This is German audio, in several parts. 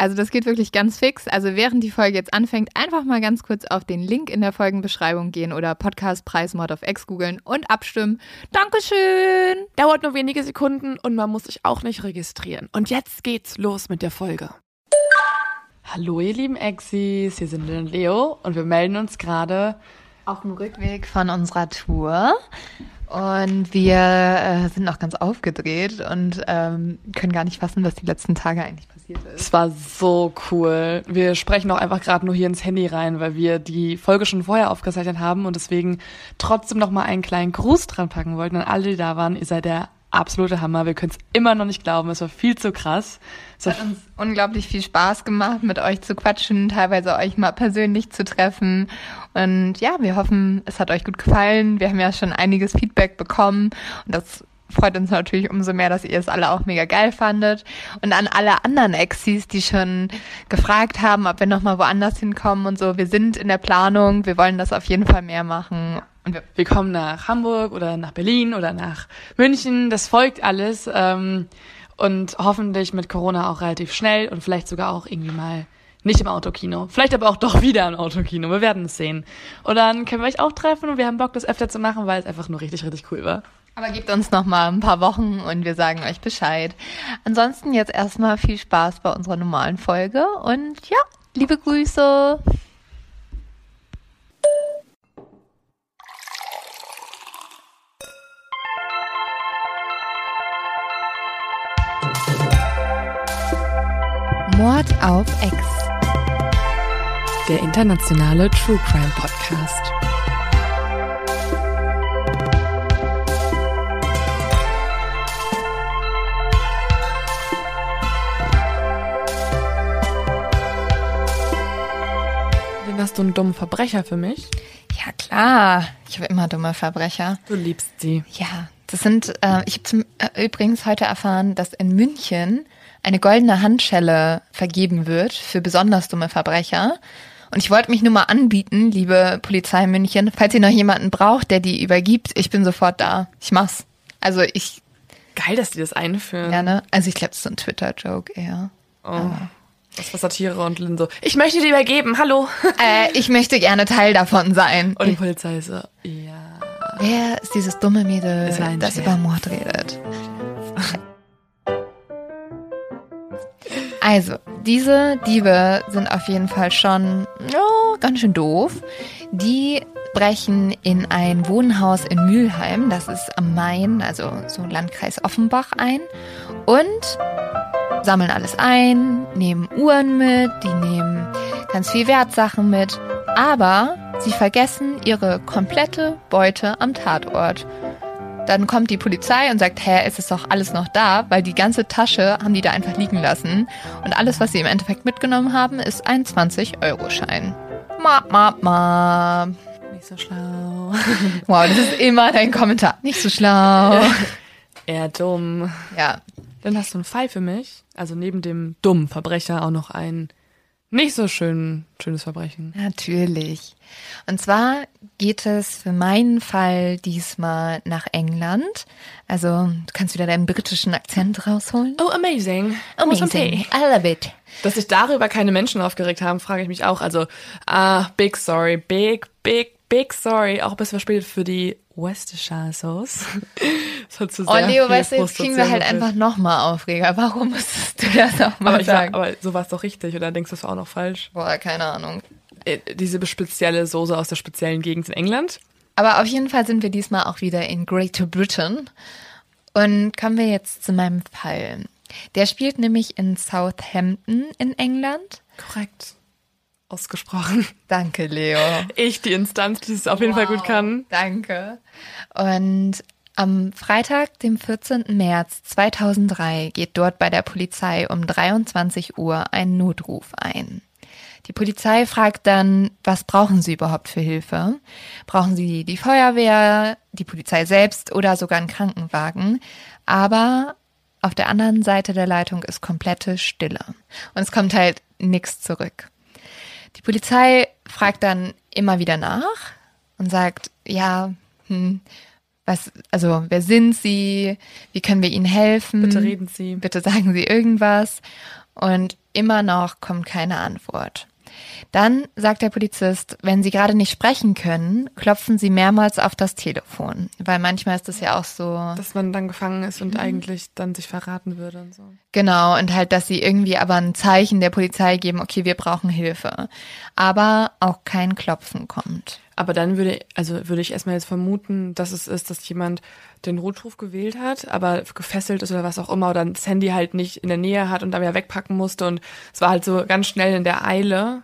Also das geht wirklich ganz fix. Also während die Folge jetzt anfängt, einfach mal ganz kurz auf den Link in der Folgenbeschreibung gehen oder Podcastpreis Mod of X googeln und abstimmen. Dankeschön! Dauert nur wenige Sekunden und man muss sich auch nicht registrieren. Und jetzt geht's los mit der Folge. Hallo ihr lieben Exis, hier sind und Leo und wir melden uns gerade Auf dem Rückweg von unserer Tour. Und wir äh, sind noch ganz aufgedreht und ähm, können gar nicht fassen, was die letzten Tage eigentlich passiert ist. Es war so cool. Wir sprechen auch einfach gerade nur hier ins Handy rein, weil wir die Folge schon vorher aufgezeichnet haben und deswegen trotzdem noch mal einen kleinen Gruß dran packen wollten an alle, die da waren. Ihr seid der absolute Hammer. Wir können es immer noch nicht glauben. Es war viel zu krass. Es hat uns unglaublich viel Spaß gemacht, mit euch zu quatschen, teilweise euch mal persönlich zu treffen. Und ja, wir hoffen, es hat euch gut gefallen. Wir haben ja schon einiges Feedback bekommen und das freut uns natürlich umso mehr, dass ihr es alle auch mega geil fandet. Und an alle anderen Exis, die schon gefragt haben, ob wir nochmal woanders hinkommen und so. Wir sind in der Planung. Wir wollen das auf jeden Fall mehr machen. Und wir, wir kommen nach Hamburg oder nach Berlin oder nach München. Das folgt alles. Ähm, und hoffentlich mit Corona auch relativ schnell und vielleicht sogar auch irgendwie mal nicht im Autokino. Vielleicht aber auch doch wieder im Autokino. Wir werden es sehen. Und dann können wir euch auch treffen und wir haben Bock, das öfter zu machen, weil es einfach nur richtig, richtig cool war. aber gebt uns noch mal ein paar Wochen und wir sagen euch Bescheid. Ansonsten jetzt erstmal viel Spaß bei unserer normalen Folge und ja, liebe Grüße. Mord auf Ex. Der internationale True Crime Podcast. Warst du ein dummer Verbrecher für mich? Ja klar, ich habe immer dumme Verbrecher. Du liebst sie. Ja, das sind, äh, ich habe zum äh, übrigens heute erfahren, dass in München eine goldene Handschelle vergeben wird für besonders dumme Verbrecher. Und ich wollte mich nur mal anbieten, liebe Polizei München, falls ihr noch jemanden braucht, der die übergibt, ich bin sofort da. Ich mach's. Also ich Geil, dass die das einführen. gerne, also ich glaube, es ist so ein Twitter-Joke eher. Oh. Das war Satire und Lynn so, ich möchte dir übergeben, hallo. Äh, ich möchte gerne Teil davon sein. Und die Polizei so, ja. Wer ist dieses dumme Mädel, ein das Scherz. über Mord redet? Also, diese Diebe sind auf jeden Fall schon oh, ganz schön doof. Die brechen in ein Wohnhaus in Mülheim, das ist am Main, also so Landkreis Offenbach ein und sammeln alles ein, nehmen Uhren mit, die nehmen ganz viel Wertsachen mit, aber sie vergessen ihre komplette Beute am Tatort. Dann kommt die Polizei und sagt, hä, ist es doch alles noch da, weil die ganze Tasche haben die da einfach liegen lassen. Und alles, was sie im Endeffekt mitgenommen haben, ist ein 20-Euro-Schein. Ma, ma, ma. Nicht so schlau. Wow, das ist immer dein Kommentar. Nicht so schlau. Eher dumm. Ja, Dann hast du einen Fall für mich. Also neben dem dummen Verbrecher auch noch ein nicht so schön, schönes Verbrechen. Natürlich. Und zwar geht es für meinen Fall diesmal nach England. Also, du kannst wieder deinen britischen Akzent rausholen. Oh, amazing. Okay. I love it. Dass sich darüber keine Menschen aufgeregt haben, frage ich mich auch. Also, ah, big sorry, big, big, big sorry. Auch ein bisschen verspätet für die Worcestershire Sauce. Das hat zu Oh, Leo, weißt du, jetzt kriegen wir halt einfach nochmal Aufreger. Warum musstest du das auch mal Aber, ich war, sagen? aber so war es doch richtig, oder denkst du, das war auch noch falsch? Boah, keine Ahnung. Äh, Diese spezielle Soße aus der speziellen Gegend in England. Aber auf jeden Fall sind wir diesmal auch wieder in Great Britain. Und kommen wir jetzt zu meinem Fall. Der spielt nämlich in Southampton in England. Korrekt. Ausgesprochen. Danke, Leo. Ich, die Instanz, die es auf jeden Fall gut kann. Danke. Und Am Freitag, dem 14. März 2003, geht dort bei der Polizei um 23 Uhr ein Notruf ein. Die Polizei fragt dann, was brauchen Sie überhaupt für Hilfe? Brauchen Sie die Feuerwehr, die Polizei selbst oder sogar einen Krankenwagen? Aber auf der anderen Seite der Leitung ist komplette Stille. Und es kommt halt nichts zurück. Die Polizei fragt dann immer wieder nach und sagt, ja, hm, was, also wer sind Sie? Wie können wir Ihnen helfen? Bitte reden Sie. Bitte sagen Sie irgendwas. Und immer noch kommt keine Antwort. Dann sagt der Polizist, wenn Sie gerade nicht sprechen können, klopfen Sie mehrmals auf das Telefon. Weil manchmal ist das ja auch so. Dass man dann gefangen ist und mhm. eigentlich dann sich verraten würde und so. Genau, und halt, dass sie irgendwie aber ein Zeichen der Polizei geben, okay, wir brauchen Hilfe. Aber auch kein Klopfen kommt. Aber dann würde, also würde ich erstmal jetzt vermuten, dass es ist, dass jemand den Notruf gewählt hat, aber gefesselt ist oder was auch immer, oder das Handy halt nicht in der Nähe hat und dann wieder wegpacken musste und es war halt so ganz schnell in der Eile.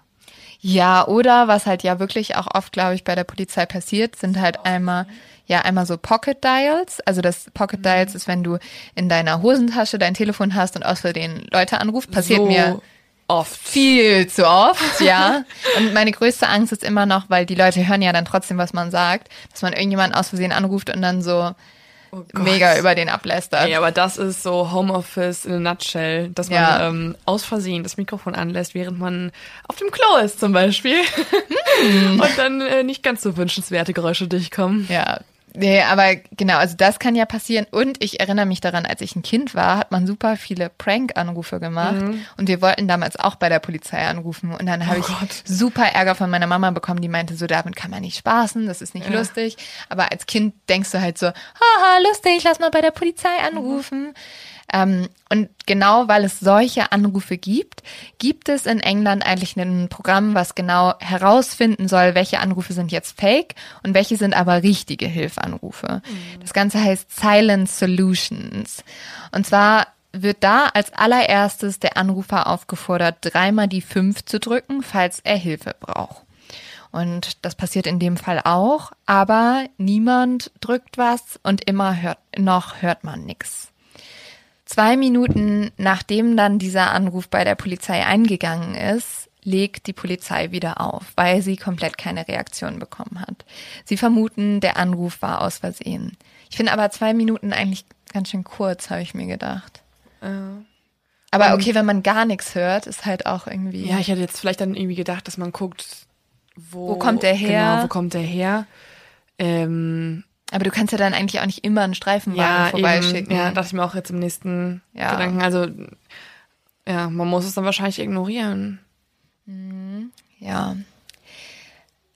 Ja, oder was halt ja wirklich auch oft, glaube ich, bei der Polizei passiert, sind halt einmal, ja, einmal so Pocket Dials. Also das Pocket Dials ist, wenn du in deiner Hosentasche dein Telefon hast und aus Versehen Leute anrufst. Passiert so mir oft. Viel zu oft, ja. Und meine größte Angst ist immer noch, weil die Leute hören ja dann trotzdem, was man sagt, dass man irgendjemanden aus Versehen anruft und dann so oh mega über den ablästert. Ja, aber das ist so Homeoffice in a nutshell, dass man ja. ähm, aus Versehen das Mikrofon anlässt, während man auf dem Klo ist zum Beispiel. Hm. und dann äh, nicht ganz so wünschenswerte Geräusche durchkommen. Ja, Nee, aber genau, also das kann ja passieren. Und ich erinnere mich daran, als ich ein Kind war, hat man super viele Prank-Anrufe gemacht. Mhm. Und wir wollten damals auch bei der Polizei anrufen. Und dann habe oh ich Gott. super Ärger von meiner Mama bekommen, die meinte, so damit kann man nicht spaßen, das ist nicht ja. lustig. Aber als Kind denkst du halt so, haha, lustig, lass mal bei der Polizei anrufen. Mhm. Ähm, und genau weil es solche Anrufe gibt, gibt es in England eigentlich ein Programm, was genau herausfinden soll, welche Anrufe sind jetzt fake und welche sind aber richtige Hilfanrufe. Mhm. Das Ganze heißt Silent Solutions. Und zwar wird da als allererstes der Anrufer aufgefordert, dreimal die fünf zu drücken, falls er Hilfe braucht. Und das passiert in dem Fall auch, aber niemand drückt was und immer hört, noch hört man nichts. Zwei Minuten nachdem dann dieser Anruf bei der Polizei eingegangen ist, legt die Polizei wieder auf, weil sie komplett keine Reaktion bekommen hat. Sie vermuten, der Anruf war aus Versehen. Ich finde aber zwei Minuten eigentlich ganz schön kurz, habe ich mir gedacht. Ja. Aber okay, wenn man gar nichts hört, ist halt auch irgendwie. Ja, ich hätte jetzt vielleicht dann irgendwie gedacht, dass man guckt, wo, wo kommt der her? Genau, wo kommt der her? Ähm, aber du kannst ja dann eigentlich auch nicht immer einen Streifenwagen ja, vorbeischicken. Eben, ja, dachte ich mir auch jetzt im nächsten ja. Gedanken. Also, ja, man muss es dann wahrscheinlich ignorieren. Mhm, ja.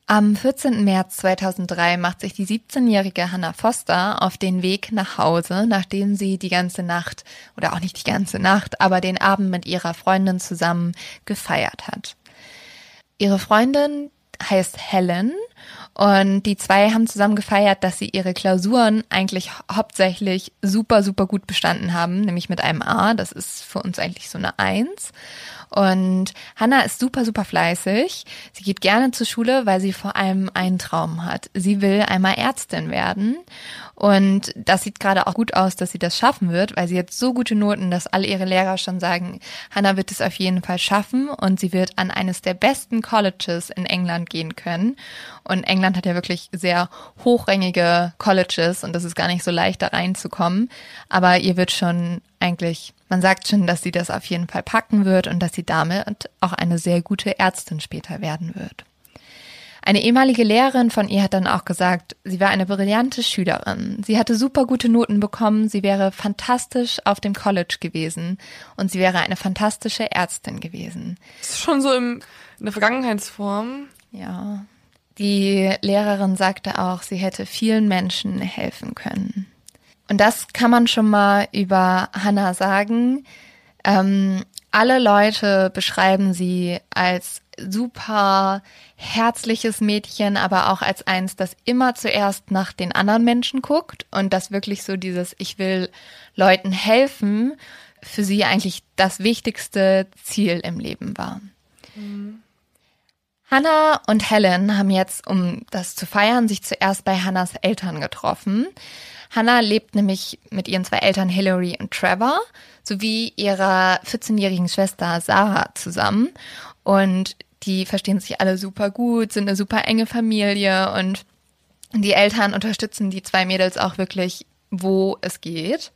Am 14. März 2003 macht sich die 17-jährige Hannah Foster auf den Weg nach Hause, nachdem sie die ganze Nacht, oder auch nicht die ganze Nacht, aber den Abend mit ihrer Freundin zusammen gefeiert hat. Ihre Freundin heißt Helen und die zwei haben zusammen gefeiert, dass sie ihre Klausuren eigentlich hauptsächlich super, super gut bestanden haben, nämlich mit einem A. Das ist für uns eigentlich so eine Eins. Und Hannah ist super, super fleißig. Sie geht gerne zur Schule, weil sie vor allem einen Traum hat. Sie will einmal Ärztin werden. Und das sieht gerade auch gut aus, dass sie das schaffen wird, weil sie hat so gute Noten, dass alle ihre Lehrer schon sagen, Hannah wird es auf jeden Fall schaffen und sie wird an eines der besten Colleges in England gehen können. Und England hat ja wirklich sehr hochrangige Colleges und das ist gar nicht so leicht, da reinzukommen. Aber ihr wird schon eigentlich, man sagt schon, dass sie das auf jeden Fall packen wird und dass sie damit auch eine sehr gute Ärztin später werden wird. Eine ehemalige Lehrerin von ihr hat dann auch gesagt, sie war eine brillante Schülerin. Sie hatte super gute Noten bekommen, sie wäre fantastisch auf dem College gewesen und sie wäre eine fantastische Ärztin gewesen. Das ist schon so im, in der Vergangenheitsform. Ja. Die Lehrerin sagte auch, sie hätte vielen Menschen helfen können. Und das kann man schon mal über Hannah sagen. Ähm, alle Leute beschreiben sie als super herzliches Mädchen, aber auch als eins, das immer zuerst nach den anderen Menschen guckt und das wirklich so dieses Ich will Leuten helfen, für sie eigentlich das wichtigste Ziel im Leben war. Mhm. Hannah und Helen haben jetzt, um das zu feiern, sich zuerst bei Hannahs Eltern getroffen. Hannah lebt nämlich mit ihren zwei Eltern Hillary und Trevor sowie ihrer 14-jährigen Schwester Sarah zusammen. Und die verstehen sich alle super gut, sind eine super enge Familie und die Eltern unterstützen die zwei Mädels auch wirklich, wo es geht.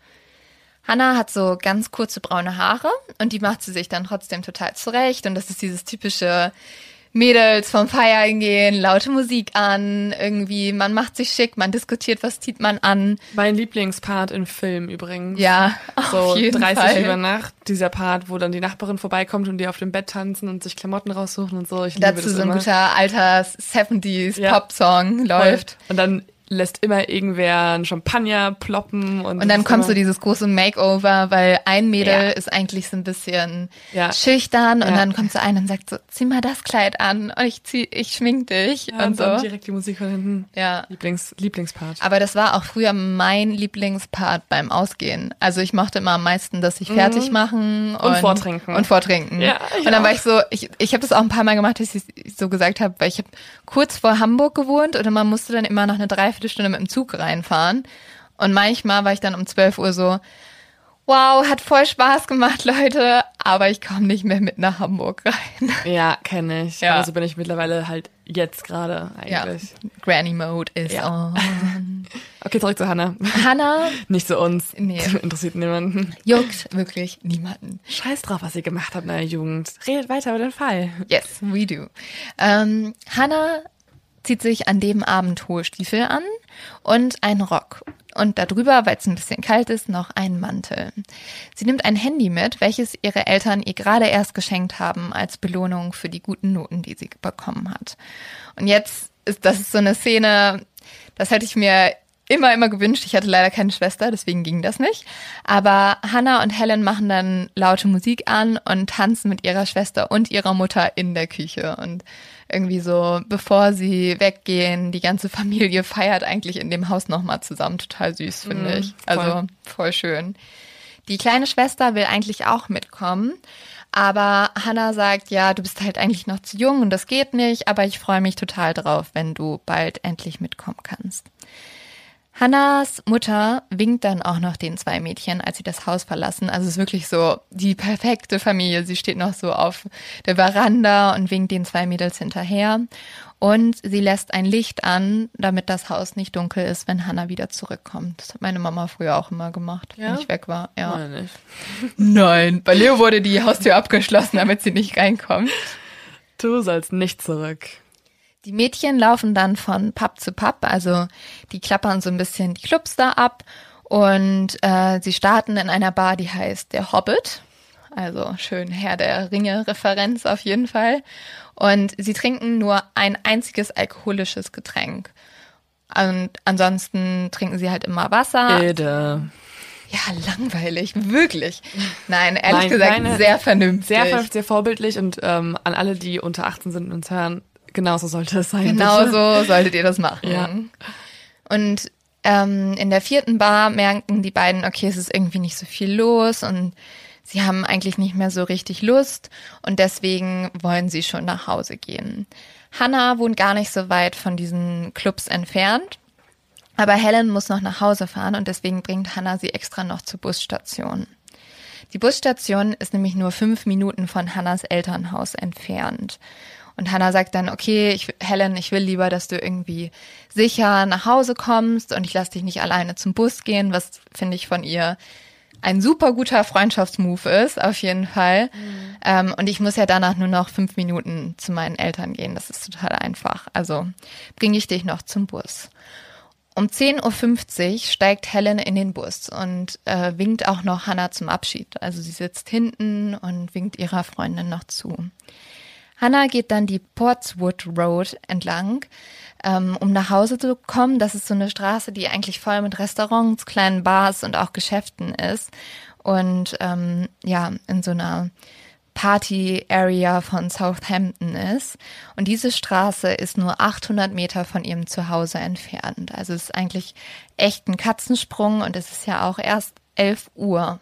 Hannah hat so ganz kurze braune Haare und die macht sie sich dann trotzdem total zurecht. Und das ist dieses typische Mädels vom Feiern gehen, laute Musik an, irgendwie, man macht sich schick, man diskutiert, was zieht man an. Mein Lieblingspart im Film übrigens. Ja, so auf jeden 30 Fall. über Nacht, dieser Part, wo dann die Nachbarin vorbeikommt und die auf dem Bett tanzen und sich Klamotten raussuchen und so. Ich liebe Dazu das so ein immer. guter alter 70s Ja. Pop-Song Voll. läuft. Und dann lässt immer irgendwer ein Champagner ploppen und, Und dann kommt so dieses große Makeover, weil ein Mädel Ja. ist eigentlich so ein bisschen Ja. schüchtern und Ja. dann kommt so ein und sagt so, zieh mal das Kleid an und ich zieh, ich schmink dich und und dann so. direkt die Musik von hinten. Ja. Lieblings, Lieblingspart. Aber das war auch früher mein Lieblingspart beim Ausgehen. Also ich mochte immer am meisten, dass ich fertig machen und, Mhm. vortrinken. Und vortrinken. Ja, und dann war auch. ich so, ich, ich habe das auch ein paar Mal gemacht, dass ich so gesagt habe, weil ich habe kurz vor Hamburg gewohnt und man musste dann immer noch eine Dreiviertelstunde mit dem Zug reinfahren. Und manchmal war ich dann um 12 Uhr so, wow, hat voll Spaß gemacht, Leute, aber ich komme nicht mehr mit nach Hamburg rein. Ja, kenne ich. Ja. Also bin ich mittlerweile halt jetzt gerade Ja, eigentlich. Granny Mode is Ja. on. Okay, zurück zu Hannah. Hannah Nicht zu uns. Nee. Interessiert niemanden. juckt wirklich niemanden. Scheiß drauf, was ihr gemacht habt in der Jugend. Redet weiter über den Fall. Yes, we do. Ähm, Hannah zieht sich an dem Abend hohe Stiefel an und einen Rock. Und darüber, weil es ein bisschen kalt ist, noch einen Mantel. Sie nimmt ein Handy mit, welches ihre Eltern ihr gerade erst geschenkt haben als Belohnung für die guten Noten, die sie bekommen hat. Und jetzt ist das so eine Szene, das hätte ich mir immer, immer gewünscht. Ich hatte leider keine Schwester, deswegen ging das nicht. Aber Hannah und Helen machen dann laute Musik an und tanzen mit ihrer Schwester und ihrer Mutter in der Küche. Und irgendwie so, bevor sie weggehen, die ganze Familie feiert eigentlich in dem Haus nochmal zusammen. Total süß, finde Mhm, ich. Also voll. voll schön. Die kleine Schwester will eigentlich auch mitkommen. Aber Hannah sagt, ja, du bist halt eigentlich noch zu jung und das geht nicht, aber ich freue mich total drauf, wenn du bald endlich mitkommen kannst. Hannas Mutter winkt dann auch noch den zwei Mädchen, als sie das Haus verlassen. Also es ist wirklich so die perfekte Familie. Sie steht noch so auf der Veranda und winkt den zwei Mädels hinterher. Und sie lässt ein Licht an, damit das Haus nicht dunkel ist, wenn Hannah wieder zurückkommt. Das hat meine Mama früher auch immer gemacht, Ja? wenn ich weg war. Ja. Nein. Nein, bei Leo wurde die Haustür abgeschlossen, damit sie nicht reinkommt. Du sollst nicht zurück. Die Mädchen laufen dann von Pub zu Pub, also die klappern so ein bisschen die Clubs da ab und äh, sie starten in einer Bar, die heißt Der Hobbit. Also schön Herr der Ringe-Referenz auf jeden Fall. Und sie trinken nur ein einziges alkoholisches Getränk. Und ansonsten trinken sie halt immer Wasser. Ede. Ja, langweilig, wirklich. Nein, ehrlich Nein, gesagt, sehr vernünftig. Sehr, vernünftig, sehr vorbildlich und ähm, an alle, die unter 18 sind und uns hören, genauso sollte es sein. Genau bitte. so solltet ihr das machen. Ja. Und ähm, in der vierten Bar merken die beiden, okay, es ist irgendwie nicht so viel los und sie haben eigentlich nicht mehr so richtig Lust und deswegen wollen sie schon nach Hause gehen. Hannah wohnt gar nicht so weit von diesen Clubs entfernt. Aber Helen muss noch nach Hause fahren und deswegen bringt Hannah sie extra noch zur Busstation. Die Busstation ist nämlich nur fünf Minuten von Hannas Elternhaus entfernt. Und Hannah sagt dann, okay, ich, Helen, ich will lieber, dass du irgendwie sicher nach Hause kommst und ich lasse dich nicht alleine zum Bus gehen, was finde ich von ihr ein super guter Freundschaftsmove ist, auf jeden Fall. Ähm, und ich muss ja danach nur noch fünf Minuten zu meinen Eltern gehen. Das ist total einfach. Also bringe ich dich noch zum Bus. Um 10.50 Uhr steigt Helen in den Bus und äh, winkt auch noch Hannah zum Abschied. Also sie sitzt hinten und winkt ihrer Freundin noch zu. Hannah geht dann die Portswood Road entlang, ähm, um nach Hause zu kommen. Das ist so eine Straße, die eigentlich voll mit Restaurants, kleinen Bars und auch Geschäften ist. Und ähm, ja, in so einer Party-Area von Southampton ist. Und diese Straße ist nur 800 Meter von ihrem Zuhause entfernt. Also es ist eigentlich echt ein Katzensprung und es ist ja auch erst 11 Uhr.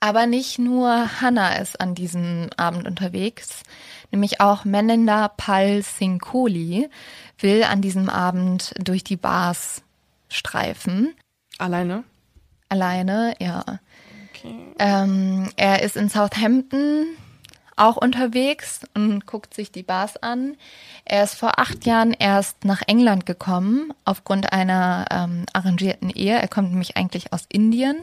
Aber nicht nur Hannah ist an diesem Abend unterwegs, nämlich auch Melinda Pal Sinkoli will an diesem Abend durch die Bars Gazastreifen. Alleine? Alleine, ja. Okay. Ähm, er ist in Southampton auch unterwegs und guckt sich die Bars an. Er ist vor acht Jahren erst nach England gekommen aufgrund einer ähm, arrangierten Ehe. Er kommt nämlich eigentlich aus Indien.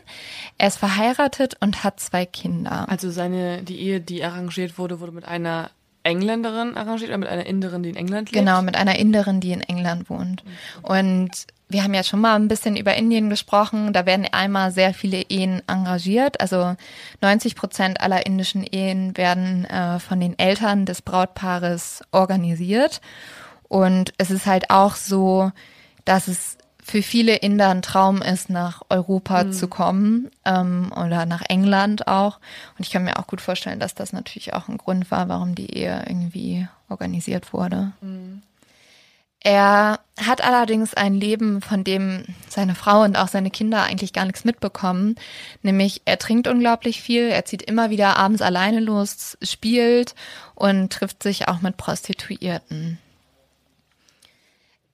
Er ist verheiratet und hat zwei Kinder. Also seine, die Ehe, die arrangiert wurde, wurde mit einer Engländerin arrangiert oder mit einer Inderin, die in England lebt? Genau, mit einer Inderin, die in England wohnt. Und wir haben ja schon mal ein bisschen über Indien gesprochen. Da werden einmal sehr viele Ehen engagiert. Also 90 Prozent aller indischen Ehen werden äh, von den Eltern des Brautpaares organisiert. Und es ist halt auch so, dass es für viele Inder ein Traum ist, nach Europa mhm. zu kommen ähm, oder nach England auch. Und ich kann mir auch gut vorstellen, dass das natürlich auch ein Grund war, warum die Ehe irgendwie organisiert wurde. Mhm. Er hat allerdings ein Leben, von dem seine Frau und auch seine Kinder eigentlich gar nichts mitbekommen. Nämlich er trinkt unglaublich viel, er zieht immer wieder abends alleine los, spielt und trifft sich auch mit Prostituierten.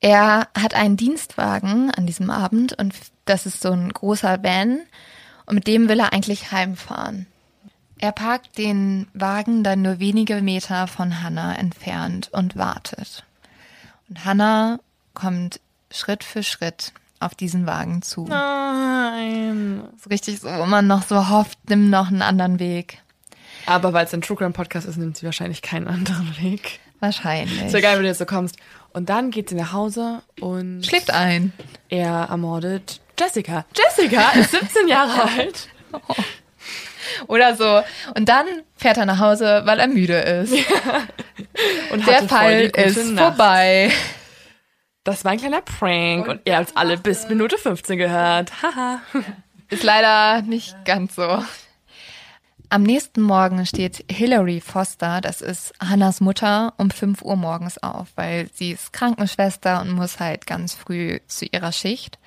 Er hat einen Dienstwagen an diesem Abend und das ist so ein großer Van und mit dem will er eigentlich heimfahren. Er parkt den Wagen dann nur wenige Meter von Hannah entfernt und wartet. Und Hannah kommt Schritt für Schritt auf diesen Wagen zu. Nein. So richtig so, wo man noch so hofft, nimm noch einen anderen Weg. Aber weil es ein True Crime Podcast ist, nimmt sie wahrscheinlich keinen anderen Weg. Wahrscheinlich. Ist ja geil, wenn du jetzt so kommst. Und dann geht sie nach Hause und schläft ein. Er ermordet Jessica. Jessica ist 17 Jahre alt. Oder so. Und dann fährt er nach Hause, weil er müde ist. Ja. Und der Fall ist Nacht. vorbei. Das war ein kleiner Prank und, und ihr habt alle bis Minute 15 gehört. Haha. ist leider nicht ganz so. Am nächsten Morgen steht Hilary Foster, das ist Hannas Mutter, um 5 Uhr morgens auf, weil sie ist Krankenschwester und muss halt ganz früh zu ihrer Schicht.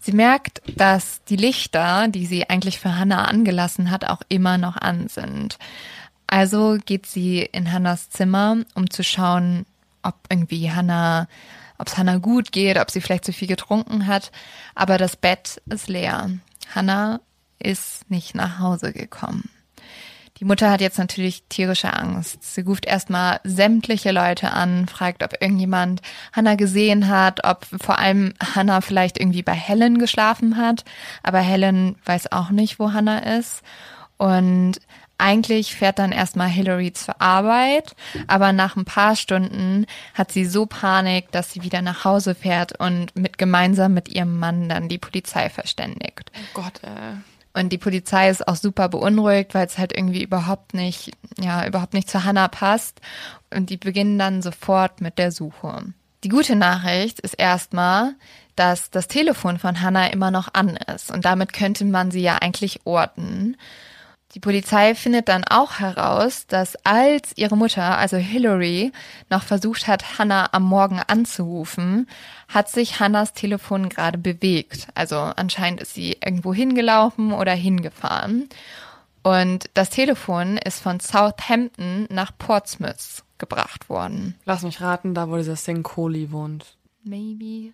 Sie merkt, dass die Lichter, die sie eigentlich für Hannah angelassen hat, auch immer noch an sind. Also geht sie in Hannas Zimmer, um zu schauen, ob irgendwie Hannah, ob es Hannah gut geht, ob sie vielleicht zu viel getrunken hat. Aber das Bett ist leer. Hannah ist nicht nach Hause gekommen. Die Mutter hat jetzt natürlich tierische Angst. Sie ruft erstmal sämtliche Leute an, fragt, ob irgendjemand Hannah gesehen hat, ob vor allem Hannah vielleicht irgendwie bei Helen geschlafen hat. Aber Helen weiß auch nicht, wo Hannah ist. Und eigentlich fährt dann erstmal Hillary zur Arbeit, aber nach ein paar Stunden hat sie so Panik, dass sie wieder nach Hause fährt und mit gemeinsam mit ihrem Mann dann die Polizei verständigt. Oh Gott, äh. Und die Polizei ist auch super beunruhigt, weil es halt irgendwie überhaupt nicht, ja, überhaupt nicht zu Hannah passt. Und die beginnen dann sofort mit der Suche. Die gute Nachricht ist erstmal, dass das Telefon von Hannah immer noch an ist. Und damit könnte man sie ja eigentlich orten. Die Polizei findet dann auch heraus, dass als ihre Mutter, also Hillary, noch versucht hat, Hannah am Morgen anzurufen, hat sich Hannahs Telefon gerade bewegt. Also anscheinend ist sie irgendwo hingelaufen oder hingefahren. Und das Telefon ist von Southampton nach Portsmouth gebracht worden. Lass mich raten, da wo dieser Sing Kohli wohnt. Maybe.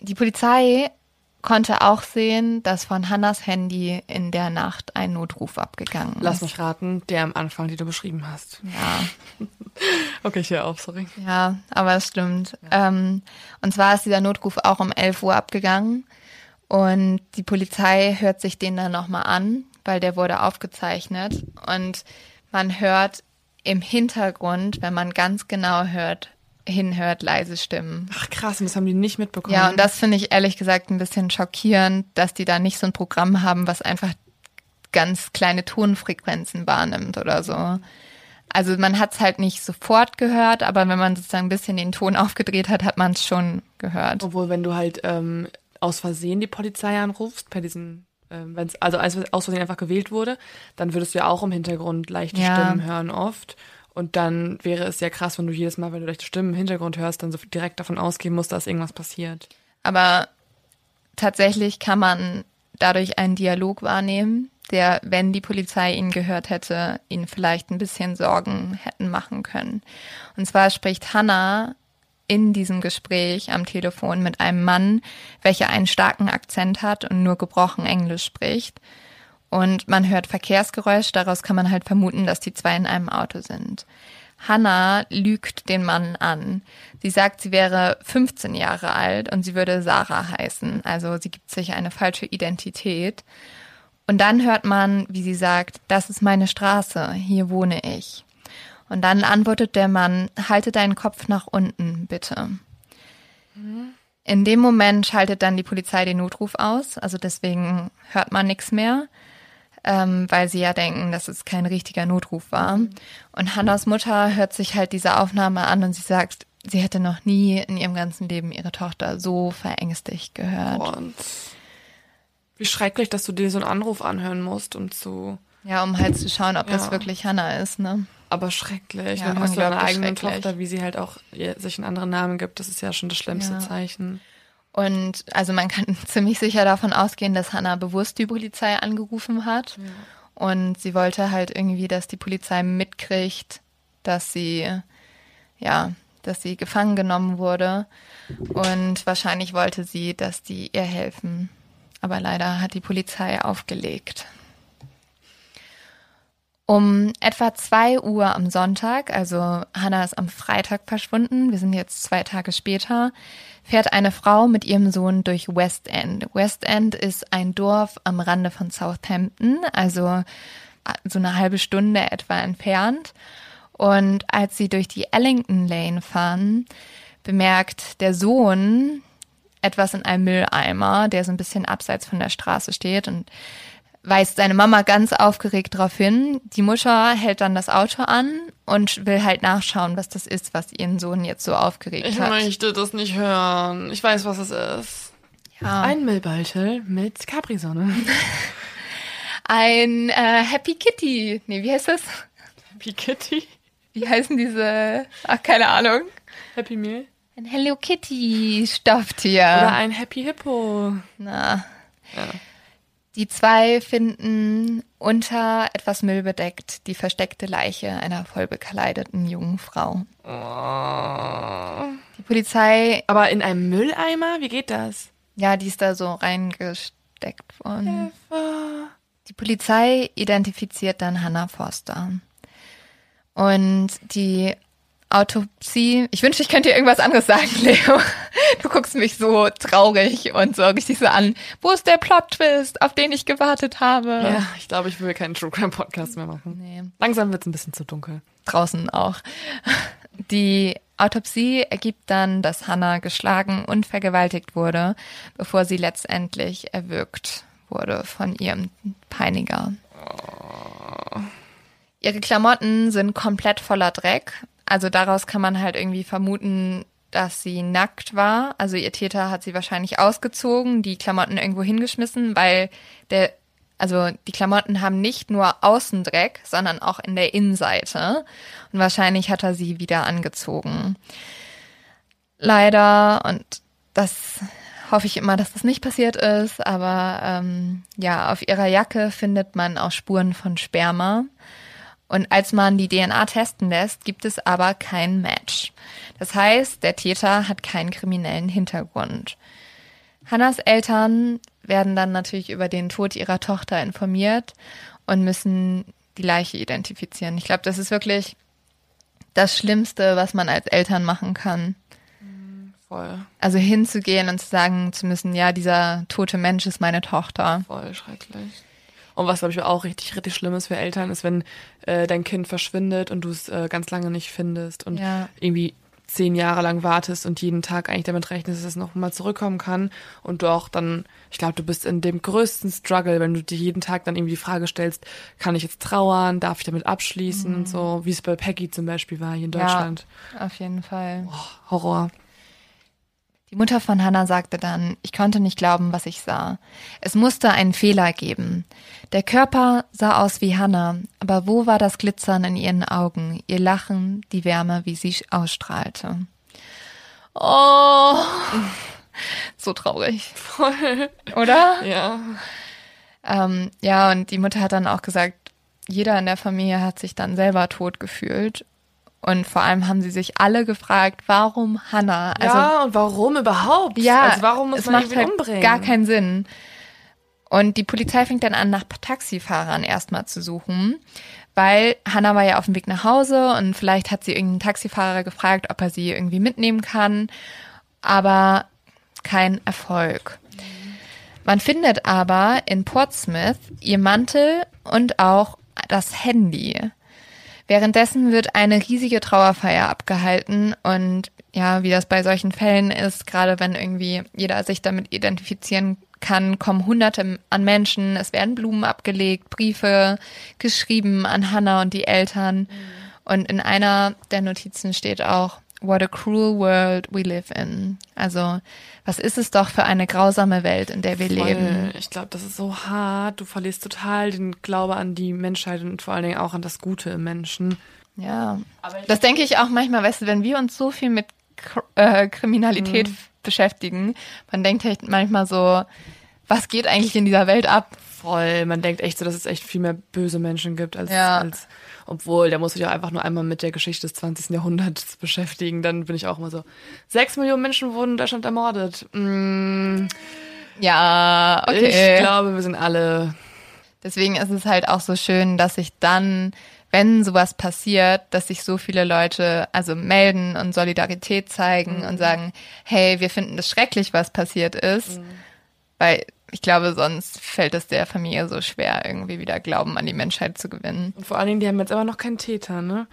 Die Polizei konnte auch sehen, dass von Hannas Handy in der Nacht ein Notruf abgegangen ist. Lass mich raten, der am Anfang, die du beschrieben hast. Ja. okay, ich höre auf, sorry. Ja, aber es stimmt. Ja. Ähm, und zwar ist dieser Notruf auch um 11 Uhr abgegangen und die Polizei hört sich den dann nochmal an, weil der wurde aufgezeichnet und man hört im Hintergrund, wenn man ganz genau hört, hinhört, leise Stimmen. Ach krass, und das haben die nicht mitbekommen. Ja, und das finde ich ehrlich gesagt ein bisschen schockierend, dass die da nicht so ein Programm haben, was einfach ganz kleine Tonfrequenzen wahrnimmt oder so. Also man hat es halt nicht sofort gehört, aber wenn man sozusagen ein bisschen den Ton aufgedreht hat, hat man es schon gehört. Obwohl, wenn du halt ähm, aus Versehen die Polizei anrufst, bei diesen, ähm, wenn es also aus Versehen einfach gewählt wurde, dann würdest du ja auch im Hintergrund leichte ja. Stimmen hören oft. Und dann wäre es ja krass, wenn du jedes Mal, wenn du leichte Stimmen im Hintergrund hörst, dann so direkt davon ausgehen musst, dass irgendwas passiert. Aber tatsächlich kann man dadurch einen Dialog wahrnehmen, der, wenn die Polizei ihn gehört hätte, ihn vielleicht ein bisschen Sorgen hätten machen können. Und zwar spricht Hannah in diesem Gespräch am Telefon mit einem Mann, welcher einen starken Akzent hat und nur gebrochen Englisch spricht. Und man hört Verkehrsgeräusch, daraus kann man halt vermuten, dass die zwei in einem Auto sind. Hannah lügt den Mann an. Sie sagt, sie wäre 15 Jahre alt und sie würde Sarah heißen. Also sie gibt sich eine falsche Identität. Und dann hört man, wie sie sagt, das ist meine Straße, hier wohne ich. Und dann antwortet der Mann, halte deinen Kopf nach unten, bitte. In dem Moment schaltet dann die Polizei den Notruf aus, also deswegen hört man nichts mehr ähm, weil sie ja denken, dass es kein richtiger Notruf war. Und Hannas Mutter hört sich halt diese Aufnahme an und sie sagt, sie hätte noch nie in ihrem ganzen Leben ihre Tochter so verängstigt gehört. Und wie schrecklich, dass du dir so einen Anruf anhören musst, um zu. Ja, um halt zu schauen, ob Ja. das wirklich Hannah ist, ne? Aber schrecklich. Ja, Dann hast du deine unglaublich eigene schrecklich. Tochter, wie sie halt auch sich einen anderen Namen gibt. Das ist ja schon das schlimmste Ja. Zeichen. Und also man kann ziemlich sicher davon ausgehen, dass Hannah bewusst die Polizei angerufen hat. Und sie wollte halt irgendwie, dass die Polizei mitkriegt, dass sie, ja, dass sie gefangen genommen wurde. Und wahrscheinlich wollte sie, dass die ihr helfen. Aber leider hat die Polizei aufgelegt. Um etwa zwei Uhr am Sonntag, also Hannah ist am Freitag verschwunden, wir sind jetzt zwei Tage später, fährt eine Frau mit ihrem Sohn durch West End. West End ist ein Dorf am Rande von Southampton, also so eine halbe Stunde etwa entfernt. Und als sie durch die Ellington Lane fahren, bemerkt der Sohn etwas in einem Mülleimer, der so ein bisschen abseits von der Straße steht und weist seine Mama ganz aufgeregt darauf hin. Die Mutter hält dann das Auto an und will halt nachschauen, was das ist, was ihren Sohn jetzt so aufgeregt Ich hat. möchte das nicht hören. Ich weiß, was es ist. Ja. Ein Müllbeutel mit Capri-Sonne. Ein äh, Happy Kitty. Nee, wie heißt das? Happy Kitty. Wie heißen diese? Ach, keine Ahnung. Happy Meal. Ein Hello Kitty Stofftier. Oder ein Happy Hippo. Na. Die zwei finden unter etwas Müll bedeckt die versteckte Leiche einer vollbekleideten jungen Frau. Oh. Die Polizei, Aber in einem Mülleimer? Wie geht das? ja, die ist da so reingesteckt worden. Die Polizei identifiziert dann Hannah Forster. Und die Autopsie, ich wünschte, ich könnte dir irgendwas anderes sagen, Leo. Du guckst mich so traurig und so richtig so an. Wo ist der Plot-Twist, auf den ich gewartet habe? Ja, ich glaube, ich will keinen True Crime Podcast mehr machen. Nee. Langsam wird's ein bisschen zu dunkel. draußen auch. Die Autopsie ergibt dann, dass Hannah geschlagen und vergewaltigt wurde, bevor sie letztendlich erwürgt wurde von ihrem Peiniger. Ihre Klamotten sind komplett voller Dreck. Also daraus kann man halt irgendwie vermuten, dass sie nackt war. Also ihr Täter hat sie wahrscheinlich ausgezogen, die Klamotten irgendwo hingeschmissen, weil der, also die Klamotten haben nicht nur Außendreck, sondern auch in der Innenseite. Und wahrscheinlich hat er sie wieder angezogen. Leider, und das hoffe ich immer, dass das nicht passiert ist, aber ähm, ja, auf ihrer Jacke findet man auch Spuren von Sperma. Und als man die DNA testen lässt, gibt es aber kein Match. Das heißt, der Täter hat keinen kriminellen Hintergrund. Hannas Eltern werden dann natürlich über den Tod ihrer Tochter informiert und müssen die Leiche identifizieren. Ich glaube, das ist wirklich das Schlimmste, was man als Eltern machen kann. Voll, Also hinzugehen und zu sagen zu müssen, ja, dieser tote Mensch ist meine Tochter. voll schrecklich. Und was, glaube ich, auch richtig, richtig schlimm ist für Eltern, ist, wenn äh, dein Kind verschwindet und du es äh, ganz lange nicht findest und Ja. irgendwie zehn Jahre lang wartest und jeden Tag eigentlich damit rechnest, dass es noch mal zurückkommen kann und du auch dann, ich glaube, du bist in dem größten Struggle, wenn du dir jeden Tag dann irgendwie die Frage stellst, kann ich jetzt trauern, darf ich damit abschließen und so, wie es bei Peggy zum Beispiel war hier in Deutschland. Ja, auf jeden Fall. Oh, Horror. Die Mutter von Hannah sagte dann, ich konnte nicht glauben, was ich sah. Es musste einen Fehler geben. Der Körper sah aus wie Hannah, aber wo war das Glitzern in ihren Augen, ihr Lachen, die Wärme, wie sie ausstrahlte? Oh, so traurig, Voll. oder? Ja. Ähm, ja, und die Mutter hat dann auch gesagt, jeder in der Familie hat sich dann selber tot gefühlt. Und vor allem haben sie sich alle gefragt, warum Hannah? Also, ja, und warum überhaupt? Ja, also warum muss es man macht halt umbringen? gar keinen Sinn. Und die Polizei fängt dann an, nach Taxifahrern erstmal zu suchen, weil Hannah war ja auf dem Weg nach Hause und vielleicht hat sie irgendeinen Taxifahrer gefragt, ob er sie irgendwie mitnehmen kann, aber kein Erfolg. Man findet aber in Portsmouth ihr Mantel und auch das Handy. Währenddessen wird eine riesige Trauerfeier abgehalten und ja, wie das bei solchen Fällen ist, gerade wenn irgendwie jeder sich damit identifizieren kann, kommen Hunderte an Menschen, es werden Blumen abgelegt, Briefe geschrieben an Hannah und die Eltern. Mhm. Und in einer der Notizen steht auch, What a cruel world we live in. Also, was ist es doch für eine grausame Welt, in der wir Voll. leben? Ich glaube, das ist so hart. Du verlierst total den Glaube an die Menschheit und vor allen Dingen auch an das Gute im Menschen. Ja, das denke ich auch manchmal, weißt du, wenn wir uns so viel mit äh, Kriminalität mhm. beschäftigen, man denkt halt manchmal so, was geht eigentlich in dieser Welt ab? Voll, man denkt echt so, dass es echt viel mehr böse Menschen gibt als, ja. als obwohl, da muss ich auch einfach nur einmal mit der Geschichte des 20. Jahrhunderts beschäftigen. Dann bin ich auch immer so, sechs Millionen Menschen wurden in Deutschland ermordet. Mm, ja, okay. Ich glaube, wir sind alle. Deswegen ist es halt auch so schön, dass sich dann, wenn sowas passiert, dass sich so viele Leute also melden und Solidarität zeigen mhm. und sagen, hey, wir finden das schrecklich, was passiert ist. Mhm. Weil ich glaube, sonst fällt es der Familie so schwer, irgendwie wieder Glauben an die Menschheit zu gewinnen. Und vor allen Dingen, die haben jetzt aber noch keinen Täter, ne?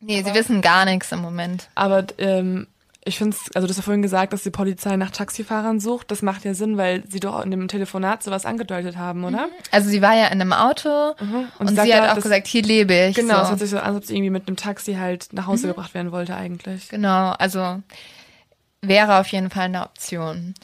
Nee, aber, sie wissen gar nichts im Moment. Aber ähm, ich finde es, also du hast ja vorhin gesagt, dass die Polizei nach Taxifahrern sucht. Das macht ja Sinn, weil sie doch in dem Telefonat sowas angedeutet haben, oder? Mhm. Also sie war ja in einem Auto mhm. und, und sie, hat auch gesagt, hier lebe ich. Genau, so. es hört sich so an, als ob sie irgendwie mit einem Taxi halt nach Hause mhm. gebracht werden wollte eigentlich. Genau, also wäre auf jeden Fall eine Option.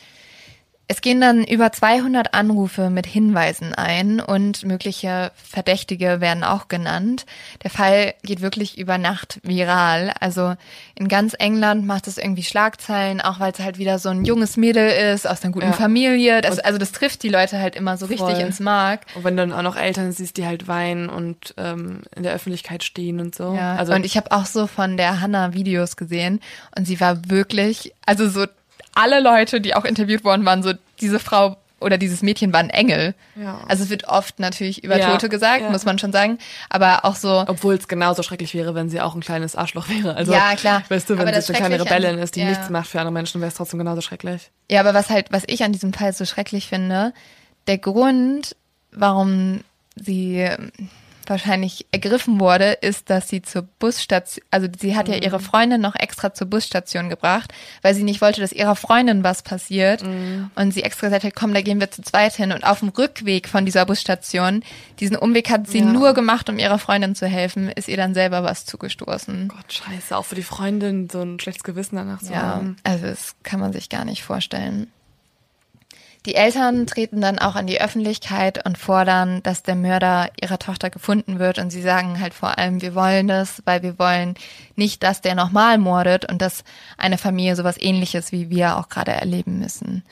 Es gehen dann über 200 Anrufe mit Hinweisen ein und mögliche Verdächtige werden auch genannt. Der Fall geht wirklich über Nacht viral. Also in ganz England macht es irgendwie Schlagzeilen, auch weil es halt wieder so ein junges Mädel ist aus einer guten ja. Familie. Das, also das trifft die Leute halt immer so richtig Voll. ins Mark. Und wenn dann auch noch Eltern siehst, die halt weinen und ähm, in der Öffentlichkeit stehen und so. Ja. Also und ich habe auch so von der Hannah Videos gesehen und sie war wirklich, also so alle Leute, die auch interviewt worden waren, so diese Frau oder dieses Mädchen war ein Engel. Ja. Also es wird oft natürlich über ja, Tote gesagt, ja. muss man schon sagen, aber auch so. Obwohl es genauso schrecklich wäre, wenn sie auch ein kleines Arschloch wäre. Also, ja, klar. Weißt du, wenn sie eine kleine Rebellin ist, die nichts macht für andere Menschen, wäre es trotzdem genauso schrecklich. Ja, aber was halt, was ich an diesem Fall so schrecklich finde, der Grund, warum sie wahrscheinlich ergriffen wurde, ist, dass sie zur Busstation, also sie hat mhm. ja ihre Freundin noch extra zur Busstation gebracht, weil sie nicht wollte, dass ihrer Freundin was passiert. Mhm. Und sie extra gesagt hat, komm, da gehen wir zu zweit hin. Und auf dem Rückweg von dieser Busstation, diesen Umweg hat sie ja. nur gemacht, um ihrer Freundin zu helfen, ist ihr dann selber was zugestoßen. Gott, scheiße, auch für die Freundin so ein schlechtes Gewissen danach zu ja, haben. Also das kann man sich gar nicht vorstellen. Die Eltern treten dann auch an die Öffentlichkeit und fordern, dass der Mörder ihrer Tochter gefunden wird. Und sie sagen halt vor allem, wir wollen das, weil wir wollen nicht, dass der nochmal mordet und dass eine Familie sowas ähnliches wie wir auch gerade erleben müssen.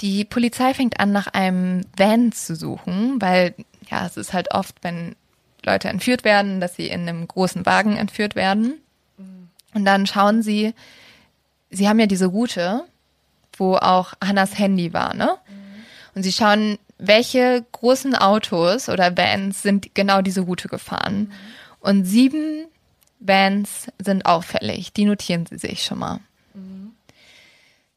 Die Polizei fängt an, nach einem Van zu suchen, weil ja, es ist halt oft, wenn Leute entführt werden, dass sie in einem großen Wagen entführt werden. Und dann schauen sie, sie haben ja diese Route wo auch Hannas Handy war, ne? Und sie schauen, welche großen Autos oder Vans sind genau diese Route gefahren. Und sieben Vans sind auffällig. Die notieren sie sich schon mal.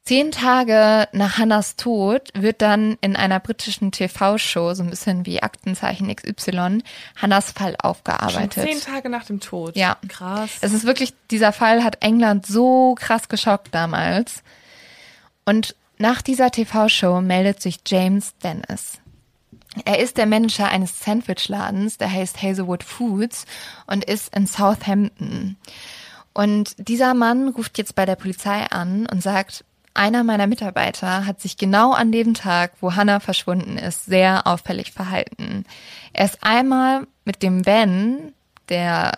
Zehn Tage nach Hannas Tod wird dann in einer britischen TV-Show, so ein bisschen wie Aktenzeichen XY, Hannas Fall aufgearbeitet. Schon zehn Tage nach dem Tod. Ja. Krass. Es ist wirklich, dieser Fall hat England so krass geschockt damals. Und nach dieser TV-Show meldet sich James Dennis. Er ist der Manager eines Sandwich-Ladens, der heißt Hazelwood Foods und ist in Southampton. Und dieser Mann ruft jetzt bei der Polizei an und sagt, einer meiner Mitarbeiter hat sich genau an dem Tag, wo Hannah verschwunden ist, sehr auffällig verhalten. Er ist einmal mit dem Van, der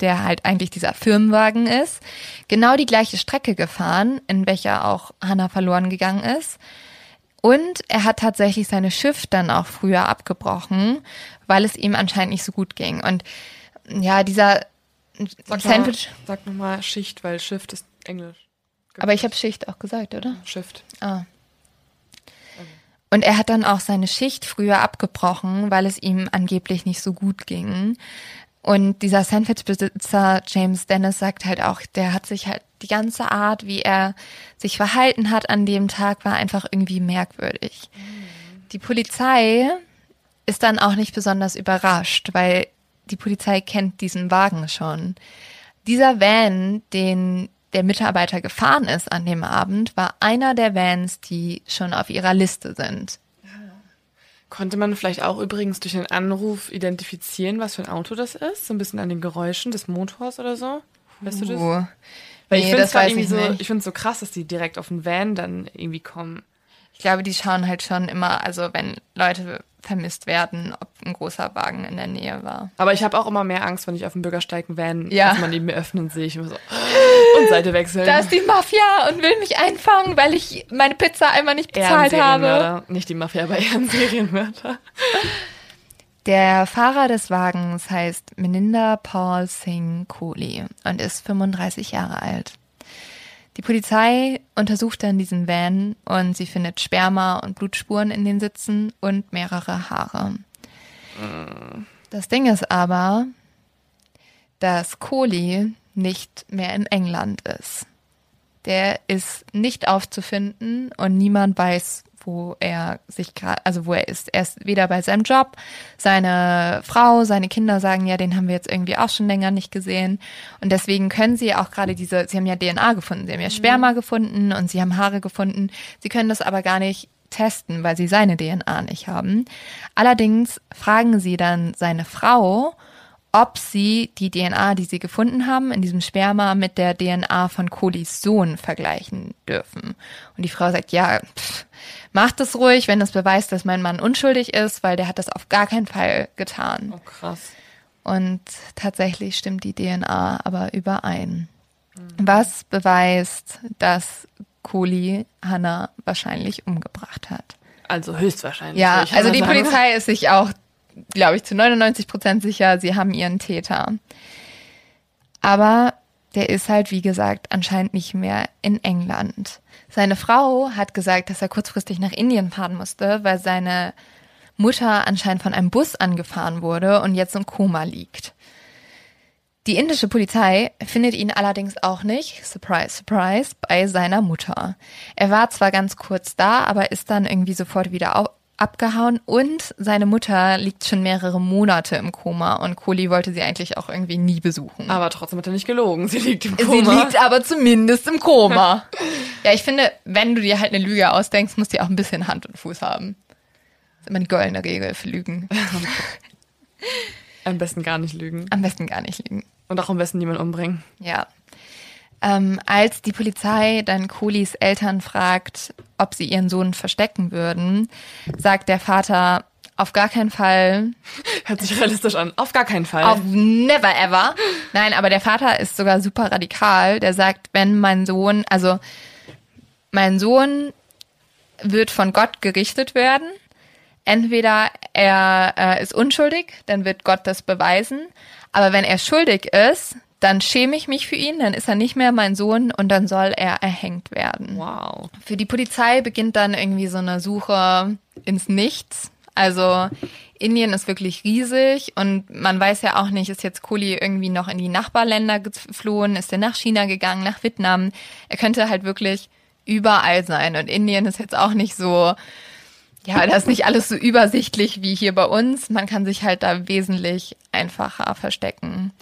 der halt eigentlich dieser Firmenwagen ist, genau die gleiche Strecke gefahren, in welcher auch Hannah verloren gegangen ist. Und er hat tatsächlich seine Schiff dann auch früher abgebrochen, weil es ihm anscheinend nicht so gut ging. Und ja, dieser Sag Sandwich. Mal, sag nochmal Schicht, weil Shift ist Englisch. Aber ich habe Schicht auch gesagt, oder? Shift. Ah. Und er hat dann auch seine Schicht früher abgebrochen, weil es ihm angeblich nicht so gut ging. Und dieser Sandwich-Besitzer James Dennis sagt halt auch, der hat sich halt die ganze Art, wie er sich verhalten hat an dem Tag, war einfach irgendwie merkwürdig. Die Polizei ist dann auch nicht besonders überrascht, weil die Polizei kennt diesen Wagen schon. Dieser Van, den der Mitarbeiter gefahren ist an dem Abend, war einer der Vans, die schon auf ihrer Liste sind. Konnte man vielleicht auch übrigens durch den Anruf identifizieren, was für ein Auto das ist? So ein bisschen an den Geräuschen des Motors oder so? Weißt du das? Uh. Weil Nee, ich finde es so, nicht. ich finde es so krass, dass die direkt auf den Van dann irgendwie kommen. Ich glaube, die schauen halt schon immer, also wenn Leute vermisst werden, ob ein großer Wagen in der Nähe war. Aber ich habe auch immer mehr Angst, wenn ich auf dem Bürgersteig einen Van, Ja. dass man neben mir öffnen sehe ich immer so und Seite wechseln. Da ist die Mafia und will mich einfangen, weil ich meine Pizza einmal nicht bezahlt habe. Nicht die Mafia, aber eher ein Serienmörder. Der Fahrer des Wagens heißt Meninda Paul Singh Kohli und ist 35 Jahre alt. Die Polizei untersucht dann diesen Van und sie findet Sperma und Blutspuren in den Sitzen und mehrere Haare. Das Ding ist aber, dass Kohli nicht mehr in England ist. Der ist nicht aufzufinden und niemand weiß, wo er sich gerade, also wo er ist. Er ist weder bei seinem Job, seine Frau, seine Kinder sagen ja, den haben wir jetzt irgendwie auch schon länger nicht gesehen. Und deswegen können sie auch gerade diese, sie haben ja DNA gefunden, sie haben ja Sperma gefunden und sie haben Haare gefunden. Sie können das aber gar nicht testen, weil sie seine DNA nicht haben. Allerdings fragen sie dann seine Frau, ob sie die DNA, die sie gefunden haben, in diesem Sperma mit der DNA von Kohlis Sohn vergleichen dürfen. Und die Frau sagt, ja, pff, macht es ruhig, wenn das beweist, dass mein Mann unschuldig ist, weil der hat das auf gar keinen Fall getan. Oh, krass. Und tatsächlich stimmt die DNA aber überein. Was beweist, dass Kohli Hannah wahrscheinlich umgebracht hat. Also höchstwahrscheinlich. Ja, also die sagen. Polizei ist sich auch, glaube ich, zu 99 Prozent sicher, sie haben ihren Täter. Aber der ist halt, wie gesagt, anscheinend nicht mehr in England. Seine Frau hat gesagt, dass er kurzfristig nach Indien fahren musste, weil seine Mutter anscheinend von einem Bus angefahren wurde und jetzt im Koma liegt. Die indische Polizei findet ihn allerdings auch nicht, surprise, surprise, bei seiner Mutter. Er war zwar ganz kurz da, aber ist dann irgendwie sofort wieder abgehauen und seine Mutter liegt schon mehrere Monate im Koma und Kohli wollte sie eigentlich auch irgendwie nie besuchen. Aber trotzdem hat er nicht gelogen. Sie liegt im Sie Koma. liegt aber zumindest im Koma. ja, ich finde, wenn du dir halt eine Lüge ausdenkst, muss die auch ein bisschen Hand und Fuß haben. Das ist immer die goldene Regel für Lügen. Am besten gar nicht lügen. Am besten gar nicht lügen. Und auch am besten niemanden umbringen. Ja. Ähm, als die Polizei dann Kohlis Eltern fragt, ob sie ihren Sohn verstecken würden, sagt der Vater, auf gar keinen Fall, Hört sich realistisch an. Auf gar keinen Fall. auf never ever. Nein, aber der Vater ist sogar super radikal. Der sagt, wenn mein Sohn, also mein Sohn wird von Gott gerichtet werden. Entweder er äh, ist unschuldig, dann wird Gott das beweisen. Aber wenn er schuldig ist, dann schäme ich mich für ihn, dann ist er nicht mehr mein Sohn und dann soll er erhängt werden. wow. Für die Polizei beginnt dann irgendwie so eine Suche ins Nichts. Also Indien ist wirklich riesig und man weiß ja auch nicht, ist jetzt Kohli irgendwie noch in die Nachbarländer geflohen, ist er nach China gegangen, nach Vietnam. Er könnte halt wirklich überall sein und Indien ist jetzt auch nicht so, ja, da ist nicht alles so übersichtlich wie hier bei uns. Man kann sich halt da wesentlich einfacher verstecken.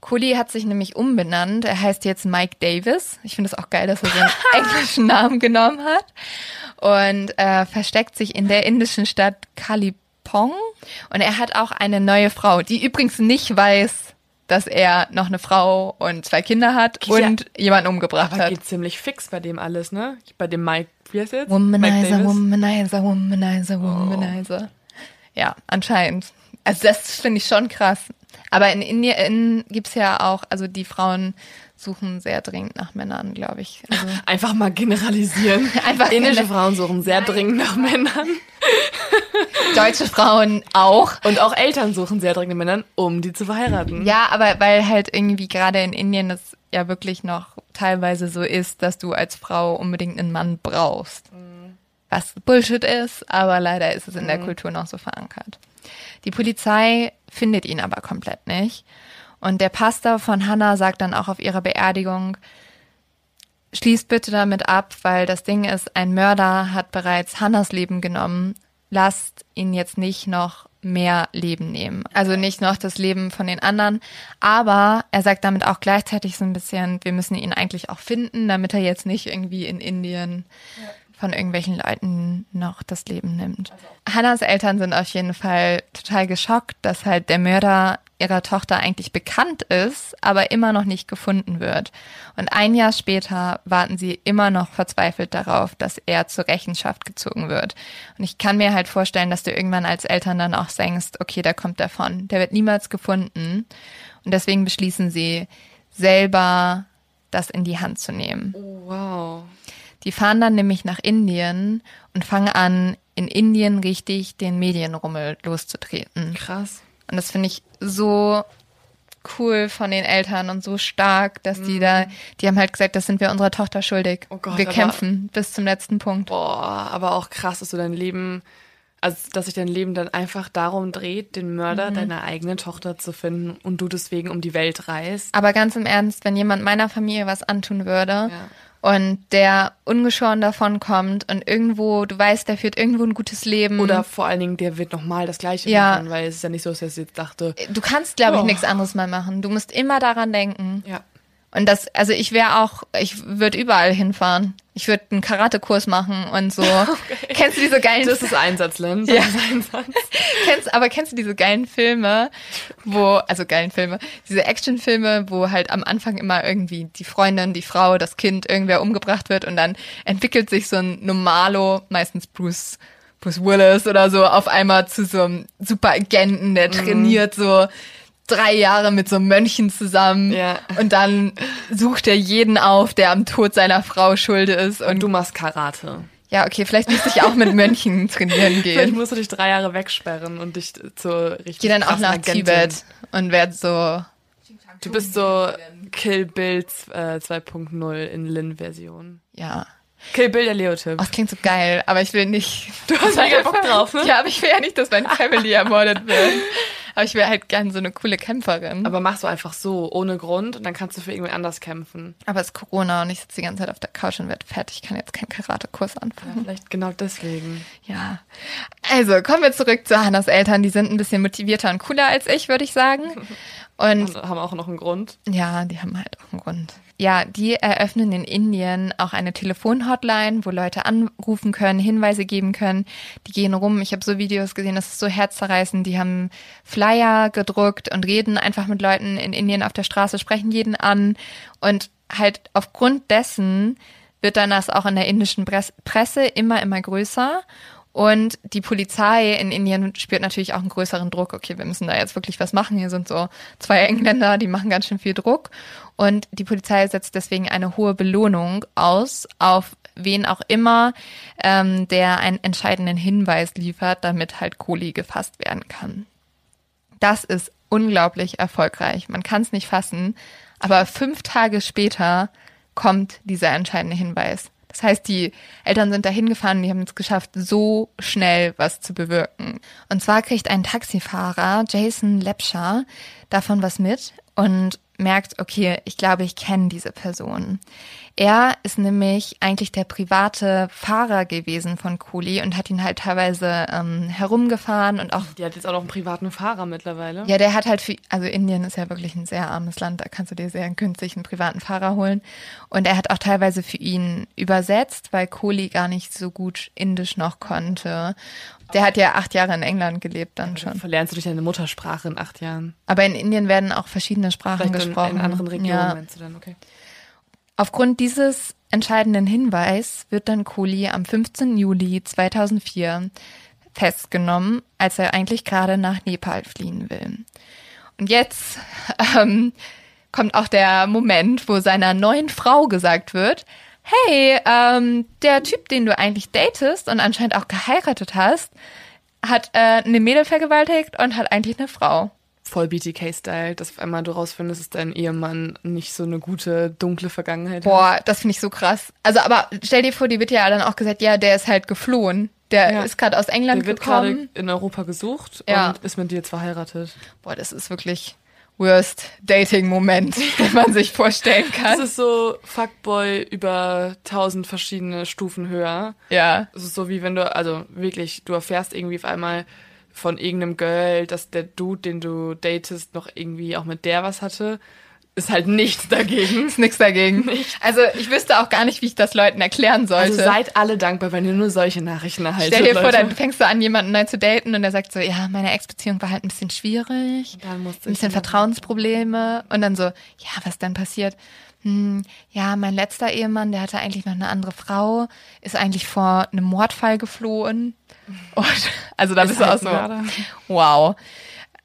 Kohli hat sich nämlich umbenannt. Er heißt jetzt Mike Davis. Ich finde es auch geil, dass er so einen englischen Namen genommen hat. Und äh, versteckt sich in der indischen Stadt Kalipong. Und er hat auch eine neue Frau, die übrigens nicht weiß, dass er noch eine Frau und zwei Kinder hat Geht ja- und jemanden umgebracht Aber hat. geht ziemlich fix bei dem alles, ne? Bei dem Mike, wie heißt jetzt? Mike Womanizer? Womanizer, Womanizer, Womanizer. Ja, anscheinend. Also das finde ich schon krass. Aber in Indien gibt's ja auch, also die Frauen suchen sehr dringend nach Männern, glaube ich. Also, Einfach mal generalisieren. Einfach Indische Frauen suchen sehr dringend nach Männern. deutsche Frauen auch. Und auch Eltern suchen sehr dringend Männer, um die zu verheiraten. Ja, aber weil halt irgendwie gerade in Indien das ja wirklich noch teilweise so ist, dass du als Frau unbedingt einen Mann brauchst. Was Bullshit ist, aber leider ist es in der Kultur noch so verankert. Die Polizei findet ihn aber komplett nicht. Und der Pastor von Hannah sagt dann auch auf ihrer Beerdigung, schließt bitte damit ab, weil das Ding ist, ein Mörder hat bereits Hannas Leben genommen. Lasst ihn jetzt nicht noch mehr Leben nehmen. Also nicht noch das Leben von den anderen. Aber er sagt damit auch gleichzeitig so ein bisschen, wir müssen ihn eigentlich auch finden, damit er jetzt nicht irgendwie in Indien von irgendwelchen Leuten noch das Leben nimmt. Hannas Eltern sind auf jeden Fall total geschockt, dass halt der Mörder ihrer Tochter eigentlich bekannt ist, aber immer noch nicht gefunden wird. Und ein Jahr später warten sie immer noch verzweifelt darauf, dass er zur Rechenschaft gezogen wird. Und ich kann mir halt vorstellen, dass du irgendwann als Eltern dann auch denkst, okay, der kommt davon. Der wird niemals gefunden. Und deswegen beschließen sie, selber das in die Hand zu nehmen. Oh, wow. Die fahren dann nämlich nach Indien und fangen an, in Indien richtig den Medienrummel loszutreten. Krass. Und das finde ich so cool von den Eltern und so stark, dass die da, die haben halt gesagt, das sind wir unserer Tochter schuldig. Oh Gott, wir kämpfen bis zum letzten Punkt. Boah, aber auch krass, dass du dein Leben, also dass sich dein Leben dann einfach darum dreht, den Mörder deiner eigenen Tochter zu finden und du deswegen um die Welt reist. Aber ganz im Ernst, wenn jemand meiner Familie was antun würde Ja. Und der ungeschoren davon kommt und irgendwo, du weißt, der führt irgendwo ein gutes Leben. Oder vor allen Dingen, der wird nochmal das Gleiche Ja. machen, weil es ist ja nicht so, dass er jetzt dachte, du kannst, glaube ich, Oh. nichts anderes mal machen. Du musst immer daran denken. ja. Und das, also ich wäre auch, ich würde überall hinfahren. Ich würde einen Karatekurs machen und so. Kennst du diese geilen Das ist Einsatzland. Ja. Das ist Einsatz. kennst, aber kennst du diese geilen Filme, wo, also geilen Filme, diese Actionfilme, wo halt am Anfang immer irgendwie die Freundin, die Frau, das Kind, irgendwer umgebracht wird und dann entwickelt sich so ein Normalo, meistens Bruce, Bruce Willis oder so, auf einmal zu so einem Superagenten, der trainiert so drei Jahre mit so Mönchen zusammen Ja. und dann sucht er jeden auf, der am Tod seiner Frau schuld ist und du machst Karate. ja, okay, vielleicht müsste ich auch mit Mönchen trainieren gehen. Vielleicht musst du dich drei Jahre wegsperren und dich zur richtig gehe dann auch nach Agentin. Tibet und werde so. Du bist so Kill Bill äh, 2.0 in Lin-Version. Ja. Kill Bill der Leo-Tipp. Oh, das klingt so geil, aber ich will nicht. Du hast mega Bock drauf, ne? Ja, aber ich will ja nicht, dass meine Family ermordet wird. Aber ich wäre halt gern so eine coole Kämpferin. Aber, Aber machst du einfach so, ohne Grund, und dann kannst du für irgendwen anders kämpfen. es ist Corona und ich sitze die ganze Zeit auf der Couch und werde fett. Ich kann jetzt keinen Karatekurs anfangen. Vielleicht genau deswegen. Ja. Also, kommen wir zurück zu Hannas Eltern. Die sind ein bisschen motivierter und cooler als ich, würde ich sagen. Und Und haben auch noch einen Grund. Ja, die haben halt auch einen Grund. Ja, die eröffnen in Indien auch eine Telefonhotline, wo Leute anrufen können, Hinweise geben können. Die gehen rum. Ich habe so Videos gesehen, das ist so herzzerreißend. Die haben Flyer gedruckt und reden einfach mit Leuten in Indien auf der Straße, sprechen jeden an. Und halt aufgrund dessen wird dann das auch in der indischen Press- Presse immer, immer größer. Und die Polizei in Indien spürt natürlich auch einen größeren Druck. Okay, wir müssen da jetzt wirklich was machen. Hier sind so zwei Engländer, die machen ganz schön viel Druck. Und die Polizei setzt deswegen eine hohe Belohnung aus auf wen auch immer, ähm, der einen entscheidenden Hinweis liefert, damit halt Kohli gefasst werden kann. Das ist unglaublich erfolgreich. Man kann es nicht fassen. Aber fünf Tage später kommt dieser entscheidende Hinweis. Das heißt, die Eltern sind da hingefahren, die haben es geschafft, so schnell was zu bewirken. Und zwar kriegt ein Taxifahrer, Jason Lepscher, davon was mit und merkt, okay, ich glaube, ich kenne diese Person. Er ist nämlich eigentlich der private Fahrer gewesen von Kohli und hat ihn halt teilweise ähm, herumgefahren und auch Die hat jetzt auch noch einen privaten Fahrer mittlerweile. ja, der hat halt für, also Indien ist ja wirklich ein sehr armes Land, da kannst du dir sehr günstig einen privaten Fahrer holen. Und er hat auch teilweise für ihn übersetzt, weil Kohli gar nicht so gut Indisch noch konnte. Der hat ja acht Jahre in England gelebt dann schon. Verlernst du durch deine Muttersprache in acht Jahren. Aber in Indien werden auch verschiedene Sprachen Vielleicht in, gesprochen. in anderen Regionen, Ja. meinst du dann, okay. Aufgrund dieses entscheidenden Hinweis wird dann Kohli am 15. Juli 2004 festgenommen, als er eigentlich gerade nach Nepal fliehen will. Und jetzt ähm, kommt auch der Moment, wo seiner neuen Frau gesagt wird, hey, ähm, der Typ, den du eigentlich datest und anscheinend auch geheiratet hast, hat äh, eine Mädel vergewaltigt und hat eigentlich eine Frau. Voll BTK-Style, dass auf einmal du rausfindest, dass dein Ehemann nicht so eine gute, dunkle Vergangenheit hat. Boah, das finde ich so krass. Also, aber stell dir vor, die wird ja dann auch gesagt, ja, der ist halt geflohen. Der Ja. ist gerade aus England Der wird gerade gekommen. in Europa gesucht Ja. und ist mit dir jetzt verheiratet. Boah, das ist wirklich worst Dating-Moment, den man sich vorstellen Das kann. ist so Fuckboy über tausend verschiedene Stufen höher. Ja. Es ist so wie wenn du, also wirklich, du erfährst irgendwie auf einmal von irgendeinem Girl, dass der Dude, den du datest, noch irgendwie auch mit der was hatte. Ist halt nichts dagegen. Ist nix dagegen. Also ich wüsste auch gar nicht, wie ich das Leuten erklären sollte. Also seid alle dankbar, wenn ihr nur solche Nachrichten erhaltet. Stell dir vor, Leute. dann fängst du an, jemanden neu zu daten und der sagt so, ja, meine Ex-Beziehung war halt ein bisschen schwierig, Dann ein bisschen Vertrauensprobleme und dann so, ja, was denn passiert? Hm, ja, mein letzter Ehemann, der hatte eigentlich noch eine andere Frau, ist eigentlich vor einem Mordfall geflohen. Und, also da Ist bist du auch halt so, wow.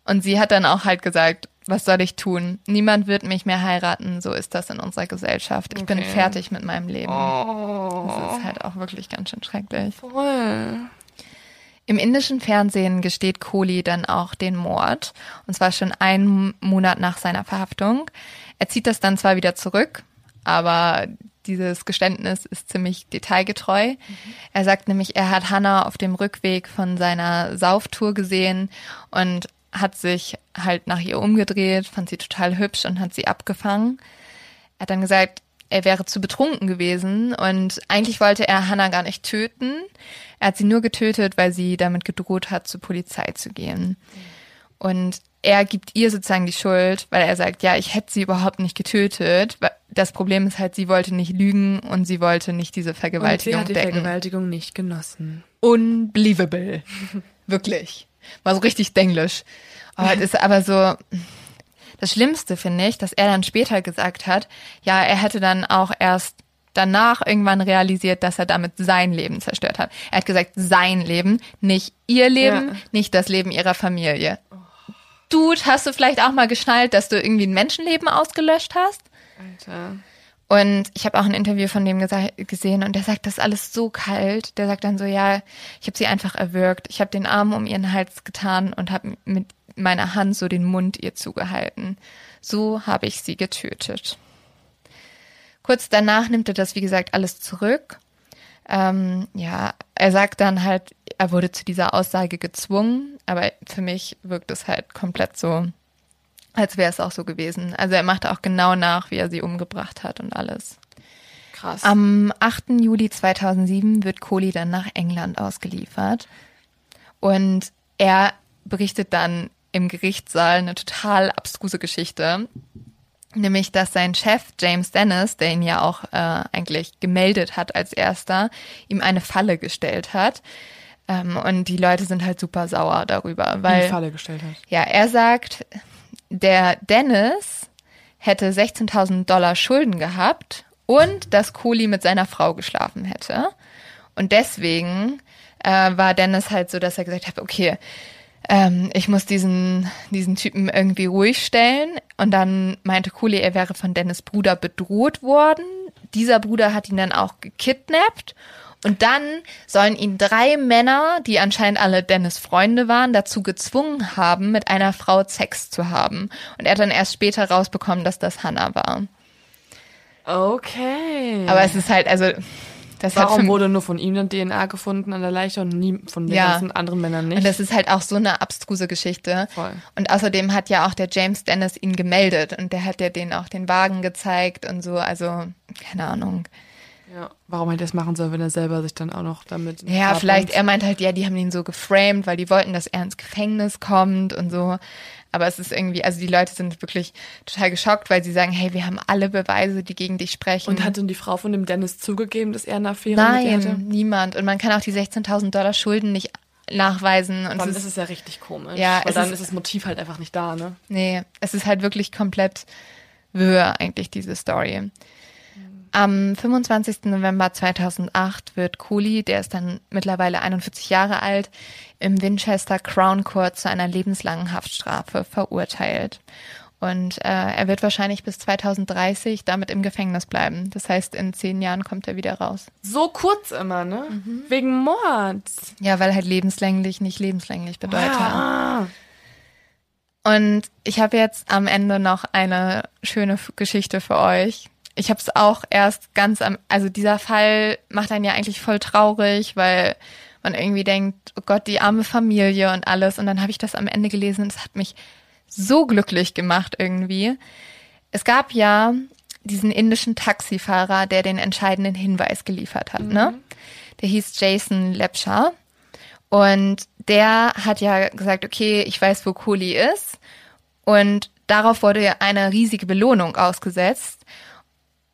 Und sie hat dann auch halt gesagt, was soll ich tun? Niemand wird mich mehr heiraten, so ist das in unserer Gesellschaft. Ich bin Okay. fertig mit meinem Leben. Oh, Das ist halt auch wirklich ganz schön schrecklich. voll. Im indischen Fernsehen gesteht Kohli dann auch den Mord. Und zwar schon einen Monat nach seiner Verhaftung. Er zieht das dann zwar wieder zurück, aber dieses Geständnis ist ziemlich detailgetreu. Er sagt nämlich, er hat Hannah auf dem Rückweg von seiner Sauftour gesehen und hat sich halt nach ihr umgedreht, fand sie total hübsch und hat sie abgefangen. Er hat dann gesagt, er wäre zu betrunken gewesen und eigentlich wollte er Hannah gar nicht töten. Er hat sie nur getötet, weil sie damit gedroht hat, zur Polizei zu gehen. Und er gibt ihr sozusagen die Schuld, weil er sagt, ja, ich hätte sie überhaupt nicht getötet. Das Problem ist halt, sie wollte nicht lügen und sie wollte nicht diese Und sie Vergewaltigung hat die decken. Vergewaltigung nicht genossen. Unbelievable. Wirklich. War so richtig denglisch. Aber es ist aber so, das Schlimmste finde ich, dass er dann später gesagt hat, ja, er hätte dann auch erst danach irgendwann realisiert, dass er damit sein Leben zerstört hat. Er hat gesagt, sein Leben, nicht ihr Leben, Ja. nicht das Leben ihrer Familie. Dude, hast du vielleicht auch mal geschnallt, dass du irgendwie ein Menschenleben ausgelöscht hast? Alter. Und ich habe auch ein Interview von dem gesehen und der sagt, das ist alles so kalt. Der sagt dann so, ja, ich habe sie einfach erwürgt. Ich habe den Arm um ihren Hals getan und habe mit meiner Hand so den Mund ihr zugehalten. So habe ich sie getötet. Kurz danach nimmt er das, wie gesagt, alles zurück. Ähm, ja, er sagt dann halt, er wurde zu dieser Aussage gezwungen, aber für mich wirkt es halt komplett so, als wäre es auch so gewesen. Also er machte auch genau nach, wie er sie umgebracht hat und alles. Krass. Am 8. Juli 2007 wird Kohli dann nach England ausgeliefert und er berichtet dann im Gerichtssaal eine total abstruse Geschichte, nämlich dass sein Chef James Dennis, der ihn ja auch äh, eigentlich gemeldet hat als erster, ihm eine Falle gestellt hat. Ähm, und die Leute sind halt super sauer darüber, in weil die Falle gestellt hat. ja, er sagt, der Dennis hätte 16.000 Dollar Schulden gehabt und dass Kohli mit seiner Frau geschlafen hätte. Und deswegen äh, war Dennis halt so, dass er gesagt hat, okay, ähm, ich muss diesen, diesen Typen irgendwie ruhig stellen. Und dann meinte Kohli, er wäre von Dennis Bruder bedroht worden. Dieser Bruder hat ihn dann auch gekidnappt. Und dann sollen ihn drei Männer, die anscheinend alle Dennis Freunde waren, dazu gezwungen haben, mit einer Frau Sex zu haben. Und er hat dann erst später rausbekommen, dass das Hannah war. Okay. Aber es ist halt, also, das hat Warum wurde nur von ihm dann DNA gefunden an der Leiche und nie von den Ja. ganzen anderen Männern nicht? und das ist halt auch so eine abstruse Geschichte. Voll. Und außerdem hat ja auch der James Dennis ihn gemeldet und der hat ja denen auch den Wagen gezeigt und so, also, keine Ahnung. Ja. Warum hätte er das machen sollen, wenn er selber sich dann auch noch damit... Ja, ablenkt? vielleicht, er meint halt, ja, die haben ihn so geframed, weil die wollten, dass er ins Gefängnis kommt und so. Aber es ist irgendwie, also die Leute sind wirklich total geschockt, weil sie sagen, hey, wir haben alle Beweise, die gegen dich sprechen. Und hat denn die Frau von dem Dennis zugegeben, dass er eine Affäre mit ihr hatte? Nein, niemand. Und man kann auch die 16.000 Dollar Schulden nicht nachweisen. Und Dann es ist es ja richtig komisch. Ja, weil es dann ist- ist das Motiv halt einfach nicht da, ne? nee, es ist halt wirklich komplett wirr eigentlich, diese Story. Am 25. November 2008 wird Cooley, der ist dann mittlerweile 41 Jahre alt, im Winchester Crown Court zu einer lebenslangen Haftstrafe verurteilt. Und äh, er wird wahrscheinlich bis 2030 damit im Gefängnis bleiben. Das heißt, in zehn Jahren kommt er wieder raus. So kurz immer, ne? Wegen Mord. Ja, weil halt lebenslänglich nicht lebenslänglich bedeutet. Ah. Und ich habe jetzt am Ende noch eine schöne Geschichte für euch. Ich habe es auch erst ganz am, also dieser Fall macht einen ja eigentlich voll traurig, weil man irgendwie denkt, oh Gott, die arme Familie und alles. Und dann habe ich das am Ende gelesen und es hat mich so glücklich gemacht irgendwie. Es gab ja diesen indischen Taxifahrer, der den entscheidenden Hinweis geliefert hat, ne? Der hieß Jason Lepscher. Und der hat ja gesagt, okay, ich weiß, wo Kohli ist. Und darauf wurde ja eine riesige Belohnung ausgesetzt,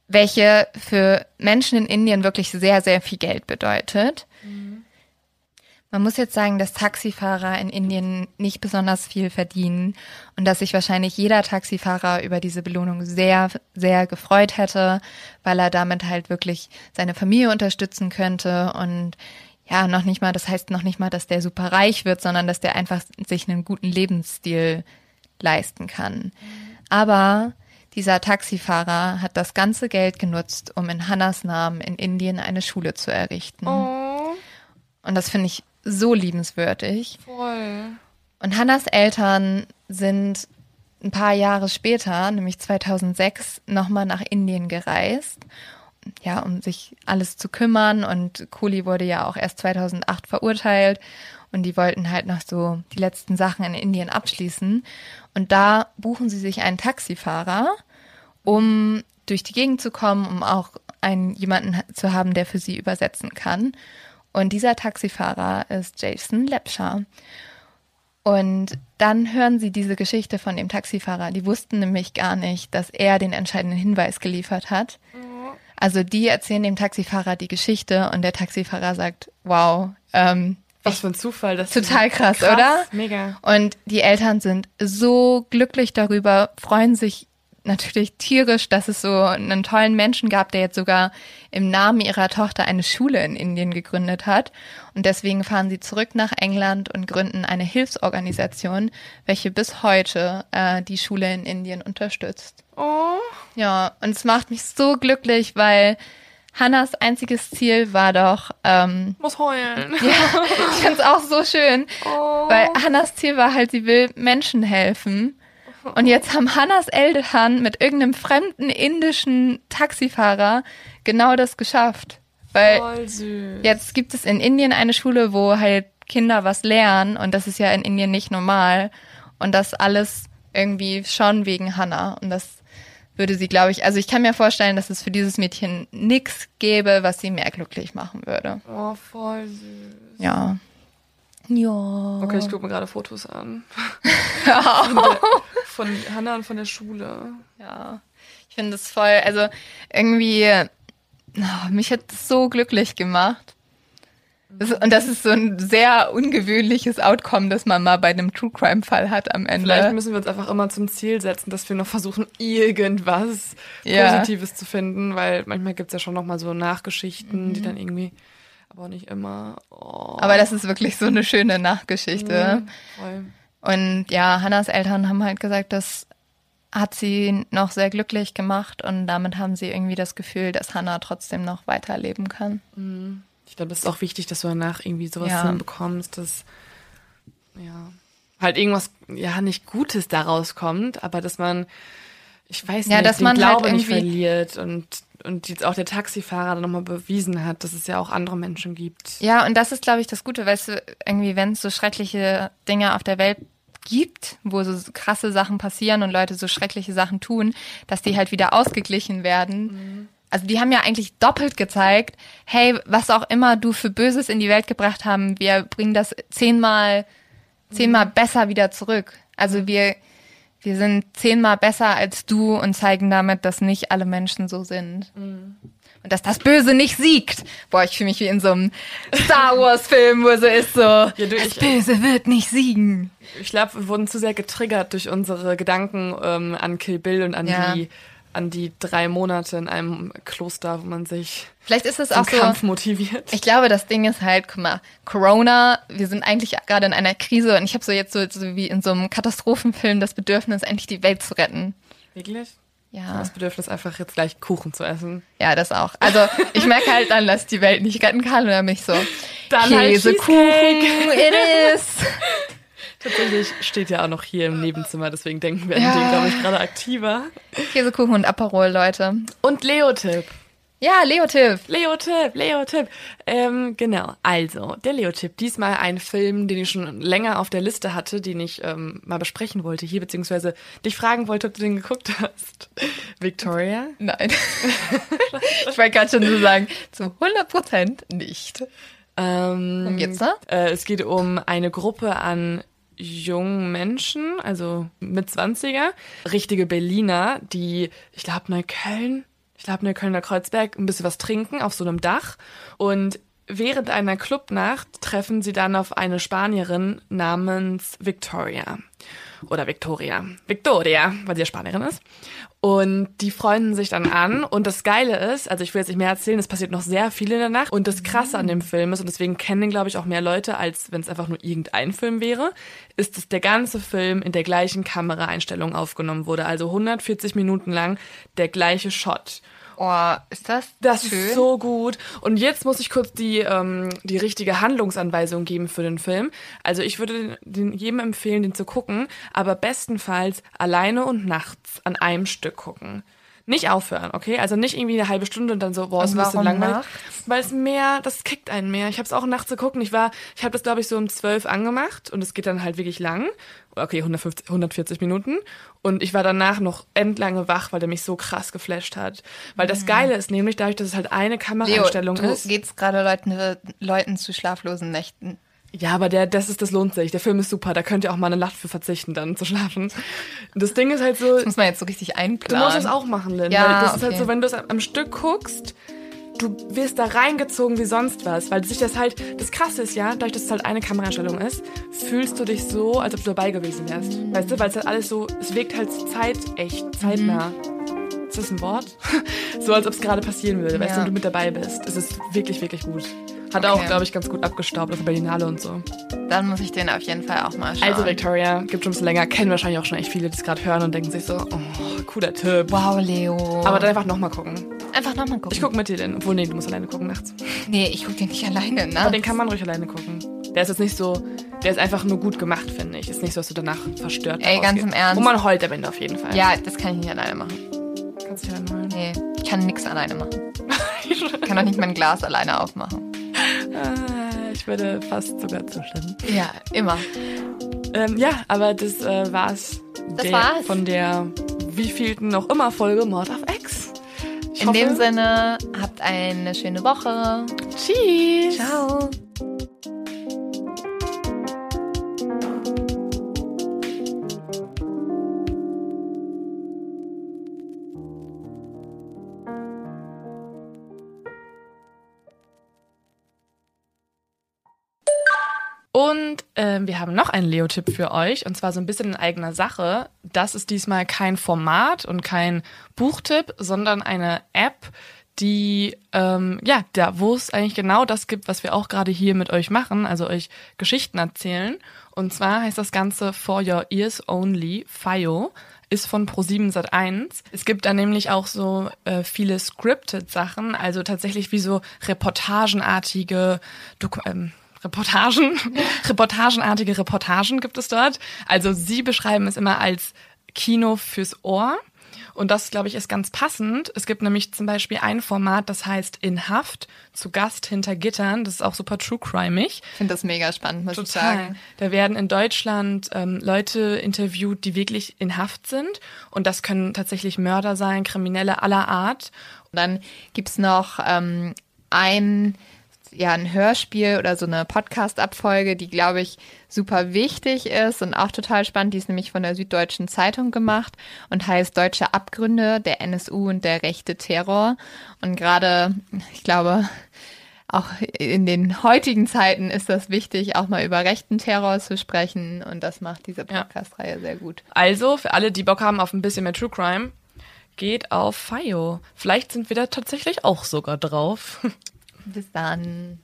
welche für Menschen in Indien wirklich sehr, sehr viel Geld bedeutet. Man muss jetzt sagen, dass Taxifahrer in Indien nicht besonders viel verdienen und dass sich wahrscheinlich jeder Taxifahrer über diese Belohnung sehr, sehr gefreut hätte, weil er damit halt wirklich seine Familie unterstützen könnte und ja, noch nicht mal, das heißt noch nicht mal, dass der super reich wird, sondern dass der einfach sich einen guten Lebensstil leisten kann. Aber dieser Taxifahrer hat das ganze Geld genutzt, um in Hannas Namen in Indien eine Schule zu errichten. Oh, Und das finde ich so liebenswürdig. voll. Und Hannas Eltern sind ein paar Jahre später, nämlich 2006, nochmal nach Indien gereist. Ja, um sich alles zu kümmern. Und Kohli wurde ja auch erst 2008 verurteilt. Und die wollten halt noch so die letzten Sachen in Indien abschließen. Und da buchen sie sich einen Taxifahrer, um durch die Gegend zu kommen, um auch einen jemanden zu haben, der für sie übersetzen kann. Und dieser Taxifahrer ist Jason Lepscher. Und dann hören sie diese Geschichte von dem Taxifahrer. Die wussten nämlich gar nicht, dass er den entscheidenden Hinweis geliefert hat. Also die erzählen dem Taxifahrer die Geschichte und der Taxifahrer sagt, wow, ähm, Was für ein Zufall. Das Total krass, oder? Mega. und die Eltern sind so glücklich darüber, freuen sich natürlich tierisch, dass es so einen tollen Menschen gab, der jetzt sogar im Namen ihrer Tochter eine Schule in Indien gegründet hat. Und deswegen fahren sie zurück nach England und gründen eine Hilfsorganisation, welche bis heute äh, die Schule in Indien unterstützt. Oh. Ja, und es macht mich so glücklich, weil Hannas einziges Ziel war doch, ähm, Muss heulen. ja, ich finde es auch so schön, weil Hannas Ziel war halt, sie will Menschen helfen. Und jetzt haben Hannas Eltern mit irgendeinem fremden indischen Taxifahrer genau das geschafft. Weil Voll süß. jetzt gibt es in Indien eine Schule, wo halt Kinder was lernen und das ist ja in Indien nicht normal. Und das alles irgendwie schon wegen Hannah. Und das würde sie, glaube ich, also ich kann mir vorstellen, dass es für dieses Mädchen nix gäbe, was sie mehr glücklich machen würde. Oh, voll süß. Ja. Ja. Okay, ich gucke mir gerade Fotos an. Von, der, von Hannah und von der Schule. Ja. Ich finde es voll, also irgendwie, oh, mich hat es so glücklich gemacht. Und das ist so ein sehr ungewöhnliches Outcome, das man mal bei einem True Crime Fall hat am Ende. Vielleicht müssen wir uns einfach immer zum Ziel setzen, dass wir noch versuchen, irgendwas Ja. Positives zu finden, weil manchmal gibt's ja schon noch mal so Nachgeschichten, die dann irgendwie, aber auch nicht immer. Oh, Aber das ist wirklich so eine schöne Nachgeschichte. voll. Und ja, Hannas Eltern haben halt gesagt, das hat sie noch sehr glücklich gemacht und damit haben sie irgendwie das Gefühl, dass Hannah trotzdem noch weiterleben kann. Ich glaube, das ist auch wichtig, dass du danach irgendwie sowas Ja. hinbekommst, dass ja halt irgendwas ja nicht Gutes daraus kommt, aber dass man ich weiß Ja, nicht, dass den man halt Glaube nicht irgendwie- verliert und und jetzt auch der Taxifahrer dann nochmal bewiesen hat, dass es ja auch andere Menschen gibt. Ja, und das ist, glaube ich, das Gute, weißt du, irgendwie, wenn es so schreckliche Dinge auf der Welt gibt, wo so krasse Sachen passieren und Leute so schreckliche Sachen tun, dass die halt wieder ausgeglichen werden. Also die haben ja eigentlich doppelt gezeigt, hey, was auch immer du für Böses in die Welt gebracht haben, wir bringen das zehnmal, zehnmal besser wieder zurück. Also wir, wir sind zehnmal besser als du und zeigen damit, dass nicht alle Menschen so sind. Und dass das Böse nicht siegt. Boah, ich fühle mich wie in so einem Star Wars Film, wo so ist so, du, das ich- Böse wird nicht siegen. Ich glaube, wir wurden zu sehr getriggert durch unsere Gedanken ähm, an Kill Bill und an Ja. die an die drei Monate in einem Kloster, wo man sich Vielleicht ist es auch so. Kampf motiviert. Ich glaube, das Ding ist halt, guck mal, Corona, wir sind eigentlich gerade in einer Krise und ich habe so jetzt so, so wie in so einem Katastrophenfilm das Bedürfnis, endlich die Welt zu retten. Wirklich? Ja, Das Bedürfnis, einfach jetzt gleich Kuchen zu essen. ja, das auch. Also ich merke halt dann, dass die Welt nicht retten kann und dann bin ich so, Dann halt Käsekuchen, it is. Tatsächlich steht ja auch noch hier im Nebenzimmer, deswegen denken wir an Ja. den, glaube ich, gerade aktiver. Käsekuchen und Aperol, Leute. Und Leo-Tipp. Ja, Leo-Tipp. Leo-Tipp, Leo-Tipp. Ähm, genau, also, der Leo-Tipp. Diesmal ein Film, den ich schon länger auf der Liste hatte, den ich ähm, mal besprechen wollte hier, beziehungsweise dich fragen wollte, ob du den geguckt hast. Victoria? Nein. ich wollte gerade schon so sagen, zu 100% nicht. Ähm, Worum geht's da? Äh, es geht um eine Gruppe an jungen Menschen, also mit 20er, richtige Berliner, die, ich glaube, Neukölln, ich glaube, Neuköllner Kreuzberg, ein bisschen was trinken auf so einem Dach. Und während einer Clubnacht treffen sie dann auf eine Spanierin namens Victoria. Oder Victoria. Victoria, weil sie ja Spanierin ist. Und die freunden sich dann an. Und das Geile ist, also ich will jetzt nicht mehr erzählen, es passiert noch sehr viel in der Nacht. Und das Krasse an dem Film ist, und deswegen kennen, glaube ich, auch mehr Leute, als wenn es einfach nur irgendein Film wäre, ist, dass der ganze Film in der gleichen Kameraeinstellung aufgenommen wurde. Also 140 Minuten lang der gleiche Shot. Oh, ist das Das schön? ist so gut. Und jetzt muss ich kurz die, ähm, die richtige Handlungsanweisung geben für den Film. Also ich würde den, jedem empfehlen, den zu gucken, aber bestenfalls alleine und nachts an einem Stück gucken. Nicht aufhören, okay? Also nicht irgendwie eine halbe Stunde und dann so, boah, ist ein bisschen langweilig. nachts? Weil es mehr, das kickt einen mehr. Ich habe es auch nachts geguckt und ich war, ich habe das glaube ich so um zwölf angemacht und es geht dann halt wirklich lang. Okay, 150, 140 Minuten. Und ich war danach noch endlange wach, weil der mich so krass geflasht hat. Weil das Geile ist nämlich, dadurch, dass es halt eine Leo, Kameraeinstellung du ist. geht's gerade Leuten, Leuten zu schlaflosen Nächten. Ja, aber der, das ist, das lohnt sich. Der Film ist super. Da könnt ihr auch mal eine Nacht für verzichten, dann zu schlafen. Das Ding ist halt so, Das muss man jetzt so richtig du einplanen. musst es auch machen, Lynn. Ja, weil das ist halt okay. so, wenn du es am Stück guckst, du wirst da reingezogen wie sonst was. Weil sich das halt, das Krasse ist ja, dadurch, dass es halt eine Kameraeinstellung ist, fühlst du dich so, als ob du dabei gewesen wärst. Weißt du, weil es halt alles so, es wirkt halt zeitecht, zeitnah. Ist das ein Wort? so, als ob es gerade passieren würde, weißt Ja. du, und du mit dabei bist. Es ist wirklich, wirklich gut. Hat auch, Okay. glaube ich, ganz gut abgestaubt auf der Berlinale und so. Dann muss ich den auf jeden Fall auch mal schauen. Also Victoria, gibt schon ein bisschen länger, kennen wahrscheinlich auch schon echt viele, die es gerade hören und denken sich so, oh, cooler Tipp. wow, Leo. Aber dann einfach nochmal gucken. einfach nochmal gucken. Ich guck mit dir denn. Obwohl, nee, du musst alleine gucken nachts. nee, ich guck den nicht alleine, ne? Aber den kann man ruhig alleine gucken. Der ist jetzt nicht so, der ist einfach nur gut gemacht, finde ich. Ist nicht so, dass du danach verstört Ey, ganz im Ernst. Und man heult am Ende auf jeden Fall. ja, das kann ich nicht alleine machen. Kannst dich dann heulen. Nee, ich kann nix alleine machen. Ich kann doch nicht mein Glas alleine aufmachen. Ah, ich würde fast sogar zustimmen. Ja, immer. Ähm, ja, aber das äh, war's. Das der, war's. Von der wievielten noch immer Folge Mord auf Ex. Ich In hoffe, dem Sinne, habt eine schöne Woche. Tschüss. Ciao. Und ähm, wir haben noch einen Leo-Tipp für euch, und zwar so ein bisschen in eigener Sache. Das ist diesmal kein Format und kein Buchtipp, sondern eine App, die, ähm, ja, da, wo es eigentlich genau das gibt, was wir auch gerade hier mit euch machen, also euch Geschichten erzählen. Und zwar heißt das Ganze For Your Ears Only, FIO ist von Pro7 Sat1. Es gibt da nämlich auch so äh, viele scripted Sachen, also tatsächlich wie so reportagenartige Doku ähm, Reportagen, reportagenartige Reportagen gibt es dort. Also sie beschreiben es immer als Kino fürs Ohr. Und das, glaube ich, ist ganz passend. Es gibt nämlich zum Beispiel ein Format, das heißt In Haft, zu Gast hinter Gittern. Das ist auch super true crimeig. Ich finde das mega spannend, muss ich sagen. Da werden in Deutschland ähm, Leute interviewt, die wirklich in Haft sind. Und das können tatsächlich Mörder sein, Kriminelle aller Art. Und dann gibt's noch ähm, ein, ja, ein Hörspiel oder so eine Podcast-Abfolge, die, glaube ich, super wichtig ist und auch total spannend. Die ist nämlich von der Süddeutschen Zeitung gemacht und heißt Deutsche Abgründe, der NSU und der rechte Terror. Und gerade, ich glaube, auch in den heutigen Zeiten ist das wichtig, auch mal über rechten Terror zu sprechen. Und das macht diese Ja. Podcast-Reihe sehr gut. Also, für alle, die Bock haben auf ein bisschen mehr True Crime, geht auf FIO. Vielleicht sind wir da tatsächlich auch sogar drauf. Bis dann.